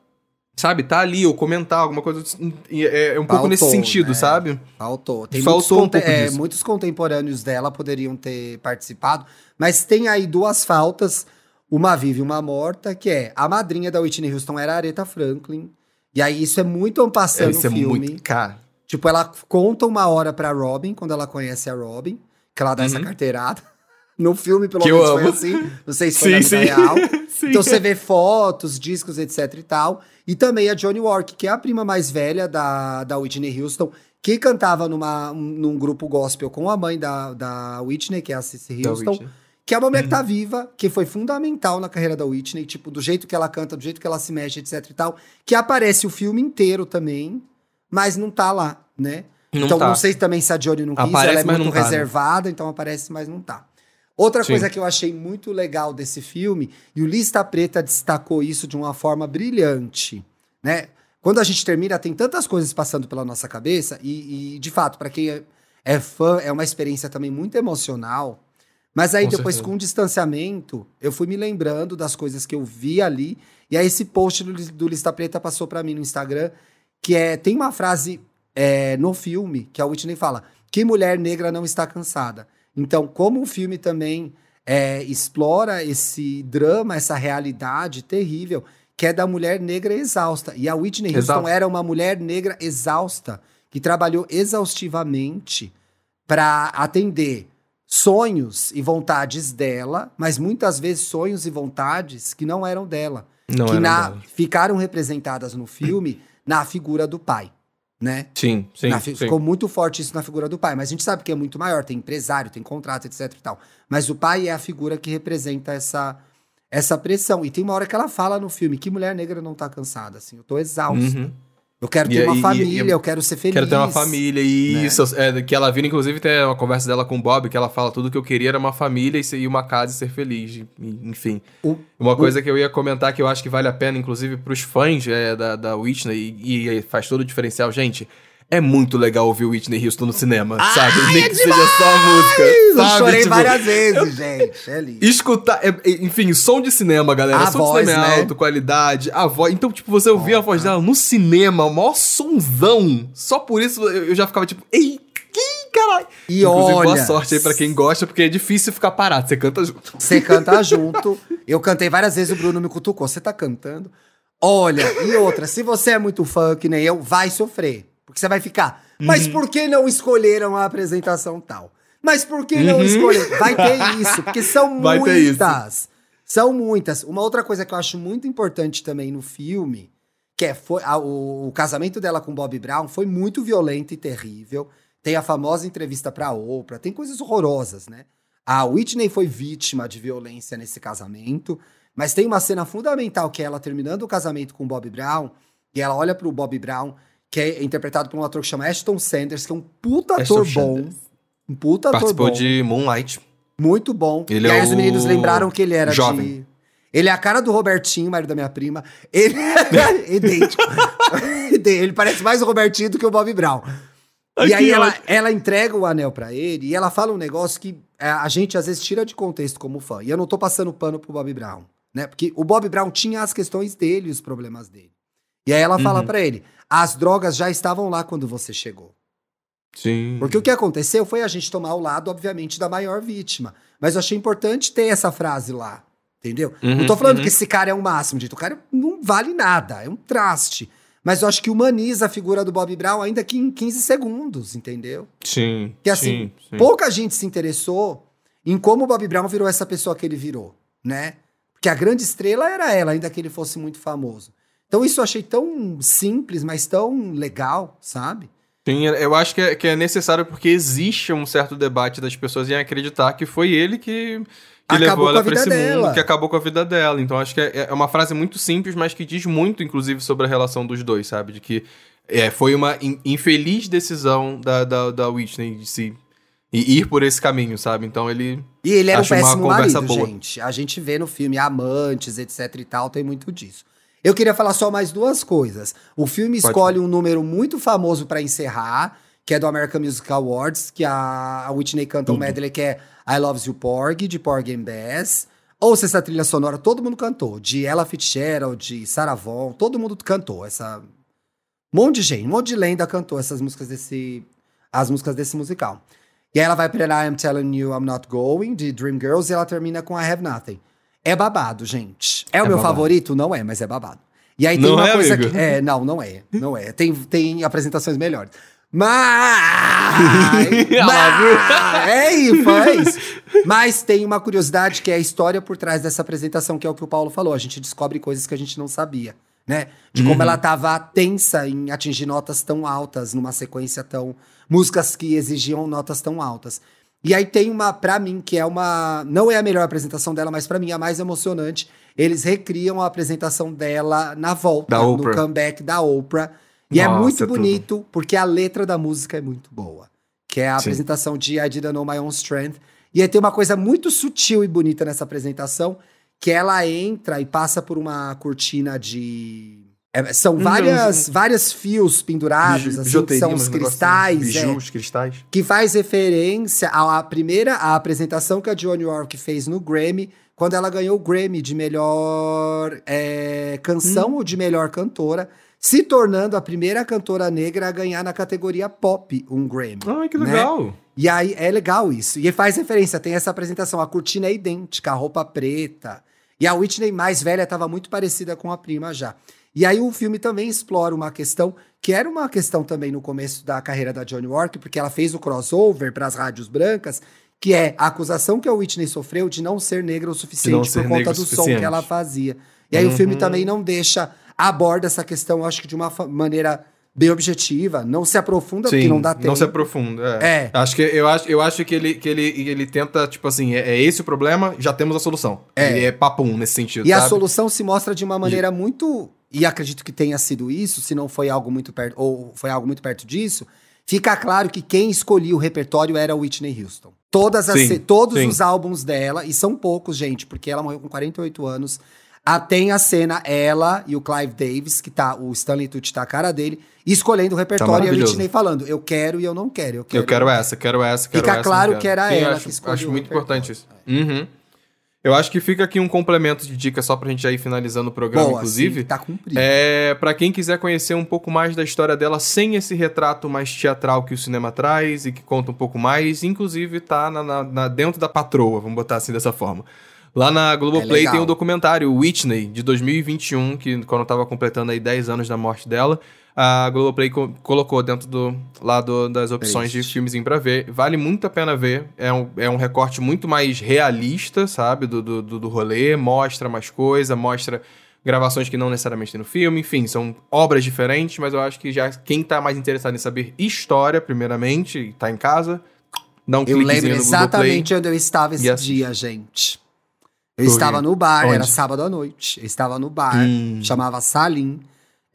sabe, tá ali ou comentar alguma coisa. É, é um pouco Faltou, nesse sentido, né? sabe? Faltou. Tem Faltou muitos, um pouco é, disso. muitos contemporâneos dela poderiam ter participado, mas tem aí duas faltas, uma viva e uma morta, que é a madrinha da Whitney Houston era a Aretha Franklin. E aí isso é muito ampassando Deve no filme. muito. Cara, Tipo, ela conta uma hora pra Robin, quando ela conhece a Robin, que ela dá essa Uhum. carteirada. No filme, pelo Que menos, foi assim. Não sei se foi na Sim, vida sim. real. Sim. Então você vê fotos, discos, etc e tal. E também a Johnny Walker, que é a prima mais velha da, da Whitney Houston, que cantava numa, um- num grupo gospel com a mãe da, da Whitney, que é a Cissy Houston. Whitney. Que é uma mulher que tá viva, que foi fundamental na carreira da Whitney, tipo, do jeito que ela canta, do jeito que ela se mexe, etc e tal. Que aparece o filme inteiro também, mas não tá lá, né? Não então tá. não sei também se a Johnny não quis, Aparece, ela é muito não tá, né? reservada, então aparece, mas não tá. Outra Sim. coisa que eu achei muito legal desse filme, e o Lista Preta destacou isso de uma forma brilhante, né? Quando a gente termina, tem tantas coisas passando pela nossa cabeça, e, e, de fato, para quem é, é fã, é uma experiência também muito emocional. Mas aí Com depois, certeza. com o distanciamento, eu fui me lembrando das coisas que eu vi ali. E aí esse post do, do Lista Preta passou pra mim no Instagram, que é tem uma frase é, no filme que a Whitney fala: que mulher negra não está cansada. Então, como o filme também é, explora esse drama, essa realidade terrível, que é da mulher negra exausta. E a Whitney Houston Exausta. era uma mulher negra exausta, que trabalhou exaustivamente para atender sonhos e vontades dela, mas muitas vezes sonhos e vontades que não eram dela, Não que era na- dela. ficaram representadas no filme na figura do pai, né? Sim, sim, Na sim. Ficou muito forte isso na figura do pai, mas a gente sabe que é muito maior, tem empresário, tem contrato, etc e tal. Mas o pai é a figura que representa essa essa pressão. E tem uma hora que ela fala no filme que mulher negra não tá cansada, assim, eu tô exausta. Uhum. Eu quero E- ter uma e- e- família, e- eu quero ser feliz. Quero ter uma família, e isso. É, que ela vira, inclusive, tem uma conversa dela com o Bob, que ela fala tudo que eu queria era uma família e ser- e uma casa e ser feliz. e- Enfim. O- uma coisa que eu ia comentar que eu acho que vale a pena, inclusive, pros fãs é, da, da Whitney, e, e faz todo o diferencial, gente. É muito legal ouvir Whitney Houston no cinema, sabe? Nem que seja só a música. Eu sabe? chorei Tipo, várias vezes, gente. É lindo. Escutar, é, é, enfim, som de cinema, galera. A som voz, de cinema né? é alto, qualidade, a voz. Então, tipo, você ouvia a voz dela no cinema, o maior sonzão. Só por isso eu eu já ficava tipo, ei, que caralho. E Inclusive, olha, boa sorte aí pra quem gosta, porque é difícil ficar parado, você canta junto. Você canta junto. Eu cantei várias vezes, o Bruno me cutucou. Você tá cantando? Olha, e outra, se você é muito fã, que nem eu, vai sofrer. Porque você vai ficar. Uhum. Mas por que não escolheram a apresentação tal? Mas por que não escolheram? Vai ter isso, porque são Uhum. Vai muitas. São muitas. Uma outra coisa que eu acho muito importante também no filme, que é foi, a- o, o casamento dela com Bob Brown foi muito violento e terrível. Tem a famosa entrevista pra Oprah, tem coisas horrorosas, né? A Whitney foi vítima de violência nesse casamento, mas tem uma cena fundamental que é ela terminando o casamento com o Bob Brown, e ela olha pro Bob Brown, que é interpretado por um ator que chama Ashton Sanders, que é um puta Ashton ator bom. Sanders. Um puta ator Participou bom. de Moonlight. Muito bom. Ele e aí é os o meninos lembraram que ele era jovem. de. Ele é a cara do Robertinho, marido da minha prima. Ele é idêntico. ele parece mais o Robertinho do que o Bob Brown. Ai, e aí ela, ela entrega o anel pra ele e ela fala um negócio que é, a gente às vezes tira de contexto como fã. E eu não tô passando pano pro Bob Brown, né? Porque o Bob Brown tinha as questões dele e os problemas dele. E aí ela fala Uhum. pra ele: as drogas já estavam lá quando você chegou. Sim. Porque o que aconteceu foi a gente tomar o lado, obviamente, da maior vítima. Mas eu achei importante ter essa frase lá. Entendeu? Uhum, não tô falando uhum. que esse cara é o máximo, gente. O cara não vale nada, é um traste. Mas eu acho que humaniza a figura do Bob Brown ainda que em 15 segundos, entendeu? Sim. Que assim, sim, sim. pouca gente se interessou em como o Bob Brown virou essa pessoa que ele virou, né? Porque a grande estrela era ela, ainda que ele fosse muito famoso. Então isso eu achei tão simples, mas tão legal, sabe? Sim, eu acho que é, que é necessário porque existe um certo debate das pessoas em acreditar que foi ele que, que levou ela a pra vida esse dela. mundo, que acabou com a vida dela. Então acho que é, é uma frase muito simples, mas que diz muito, inclusive, sobre a relação dos dois, sabe? De que é, foi uma in- infeliz decisão da, da, da Whitney de se e ir por esse caminho, sabe? Então ele. E ele era um uma péssimo marido, boa. gente. A gente vê no filme amantes, etc e tal, tem muito disso. Eu queria falar só mais duas coisas. O filme Pode escolhe um número muito famoso pra encerrar, que é do American Music Awards, que a, Whitney canta um medley que é I Loves You Porgy, de Porgy and Bess. Ouça essa trilha sonora, todo mundo cantou. De Ella Fitzgerald, de Sarah Vaughan, todo mundo cantou. Essa... Um monte de gente, um monte de lenda cantou essas músicas desse... As músicas desse musical. E aí ela vai pra I'm Telling You I'm Not Going, de Dreamgirls, e ela termina com I Have Nothing. É babado, gente. É o É meu babado. favorito? Não é, mas é babado. E aí tem Não uma é, coisa amigo? que. É, não, não é. Não é. Tem, tem apresentações melhores. Mas. Ela mas é, fãs. Mas tem uma curiosidade que é a história por trás dessa apresentação, que é o que o Paulo falou. A gente descobre coisas que a gente não sabia, né? De como Uhum. ela tava tensa em atingir notas tão altas, numa sequência tão. músicas que exigiam notas tão altas. E aí tem uma, pra mim, que é uma. Não é a melhor apresentação dela, mas pra mim é a mais emocionante. Eles recriam a apresentação dela na volta, Da no comeback da Oprah. E é Nossa, muito é tudo. bonito, porque a letra da música é muito boa. Que é a Sim. apresentação de I Didn't Know My Own Strength. E aí tem uma coisa muito sutil e bonita nessa apresentação, que ela entra e passa por uma cortina de. É, são várias, várias fios pendurados, assim, que são os cristais. é, cristais. que faz referência à, à primeira à apresentação que a Johnny York fez no Grammy, quando ela ganhou o Grammy de melhor é, canção ou de melhor cantora, se tornando a primeira cantora negra a ganhar na categoria pop um Grammy. Ai, que né? legal. E aí é legal isso. E faz referência, tem essa apresentação, a cortina é idêntica, a roupa preta. E a Whitney mais velha estava muito parecida com a prima já. E aí o filme também explora uma questão que era uma questão também no começo da carreira da Johnny Walker, porque ela fez o crossover para as rádios brancas, que é a acusação que a Whitney sofreu de não ser negra o suficiente por conta do som que ela fazia. E aí o filme Uhum. também não deixa aborda essa questão, acho que de uma maneira bem objetiva, não se aprofunda porque não dá tempo. Não se aprofunda. É. É. Acho que, eu, acho, eu acho que ele, que ele, ele tenta, tipo assim, é, é esse o problema, já temos a solução. É. Ele é papum nesse sentido. E a sabe? solução se mostra de uma maneira muito. E acredito que tenha sido isso, se não foi algo muito perto, ou foi algo muito perto disso. Fica claro que quem escolhia o repertório era Whitney Houston. Todas as, Sim, todos sim. os álbuns dela, e são poucos, gente, porque ela morreu com 48 anos. Ah, tem a cena, ela e o Clive Davis, que tá, o Stanley Tucci tá a cara dele, escolhendo o repertório e a Tá. Whitney falando, eu quero e eu não quero. Eu quero, Eu quero essa, quero essa, quero Fica essa. claro não quero. que era Sim, ela acho, que escolheu Acho muito importante isso. Uhum. Eu acho que fica aqui um complemento de dica só pra gente já ir finalizando o programa, Boa, inclusive. sim, tá cumprido. É, para quem quiser conhecer um pouco mais da história dela sem esse retrato mais teatral que o cinema traz e que conta um pouco mais, inclusive tá na, na- na- dentro da patroa, vamos botar assim dessa forma. Lá na É Globoplay legal. tem um documentário, Whitney, de 2021, que quando tava completando aí 10 anos da morte dela, a Globoplay co- colocou dentro do lado das opções de Isso. filmezinho pra ver. Vale muito a pena ver. É um, é um recorte muito mais realista, sabe? Do, do, do, rolê. Mostra mais coisa, mostra gravações que não necessariamente tem no filme. Enfim, são obras diferentes, mas eu acho que já quem tá mais interessado em saber história, primeiramente, e tá em casa, dá um Eu cliquezinho lembro no Globoplay. exatamente onde eu estava esse dia, gente. Eu estava no bar, era Onde? sábado à noite. Eu estava no bar, Hum. chamava Salim.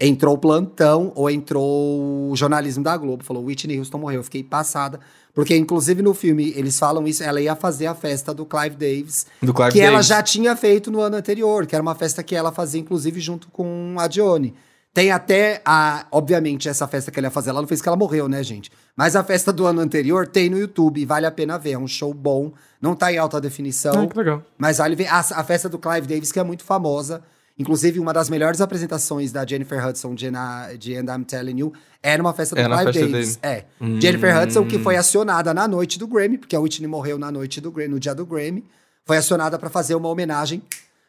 Entrou o plantão ou entrou o jornalismo da Globo. Falou: Whitney Houston morreu. Eu fiquei passada. Porque, inclusive, no filme, eles falam isso. Ela ia fazer a festa do Clive Davis. Do Clive que ela Davis. já tinha feito no ano anterior, que era uma festa que ela fazia, inclusive, junto com a Dione. Tem até a. Obviamente, essa festa que ela ia fazer, ela não fez que ela morreu, né, gente? Mas a festa do ano anterior tem no YouTube, vale a pena ver. É um show bom, não tá em alta definição, Ah, que legal. mas vale ver. A, a festa do Clive Davis, que é muito famosa. Inclusive, uma das melhores apresentações da Jennifer Hudson de, na, de And I'm Telling You era uma festa do É Clive festa Davis. dele. É. Hum. Jennifer Hudson, que foi acionada na noite do Grammy, porque a Whitney morreu na noite do Grammy, no dia do Grammy, foi acionada para fazer uma homenagem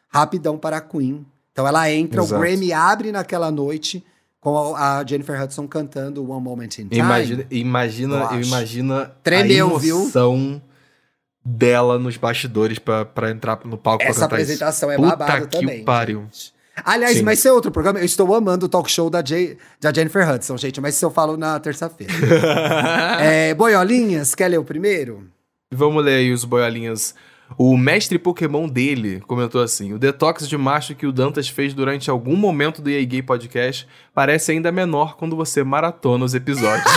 rapidão para a Queen. Então ela entra, Exato. o Grammy abre naquela noite com a Jennifer Hudson cantando One Moment in Time. Imagina, imagina, eu eu, acho. imagina Tremeu, a viu? emoção dela nos bastidores pra, pra entrar no palco Essa apresentação é Puta babado que também. pariu. gente. Aliás, Sim. mas esse é outro programa. Eu estou amando o talk show da, Jay- da Jennifer Hudson, gente. Mas isso eu falo na terça-feira. isso. é, Boiolinhas, quer ler o primeiro? Vamos ler aí os boiolinhas. O mestre Pokémon dele comentou assim: o detox de macho que o Dantas fez durante algum momento do EA Gay Podcast parece ainda menor quando você maratona os episódios.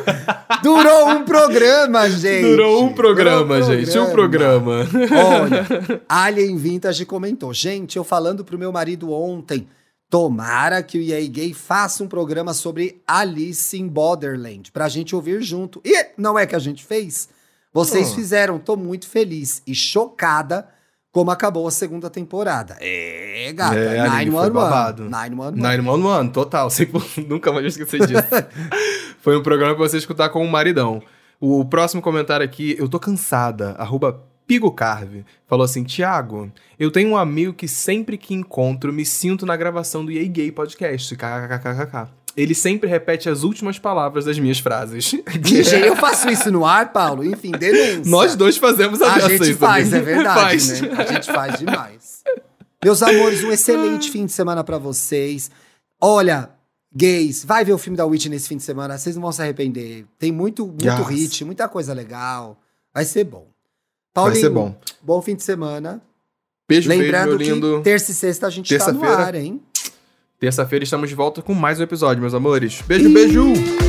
Durou um programa, gente. Durou um programa, Durou gente. Um programa. Olha, Alien Vintage comentou. Gente, eu falando pro meu marido ontem, tomara que o EA Gay faça um programa sobre Alice in Borderland, pra gente ouvir junto. E não é que a gente fez? Vocês Oh. fizeram, tô muito feliz e chocada como acabou a segunda temporada. É, gata, É, foi 911. babado. 911. 911, total. Sempre, nunca mais vou esquecer disso. Foi um programa pra você escutar com o maridão. O próximo comentário aqui, eu tô cansada, arroba Pigocarve, falou assim, Tiago, eu tenho um amigo que sempre que encontro me sinto na gravação do EA Gay Podcast, kkkkkk. Ele sempre repete as últimas palavras das minhas frases. Que jeito eu faço isso no ar, Paulo? Enfim, denúncia. Nós dois fazemos a A gente faz, também. é verdade, Faz. né? A gente faz demais. Meus amores, um excelente fim de semana pra vocês. Olha, gays, vai ver o filme da Witch nesse fim de semana, vocês não vão se arrepender. Tem muito, muito Yes. hit, muita coisa legal. Vai ser bom. Paulinho, Vai ser bom. bom fim de semana. Beijo, Lembrando beijo, meu lindo. que terça e sexta a gente tá no ar, hein? Terça-feira estamos de volta com mais um episódio, meus amores. Beijo, beijo!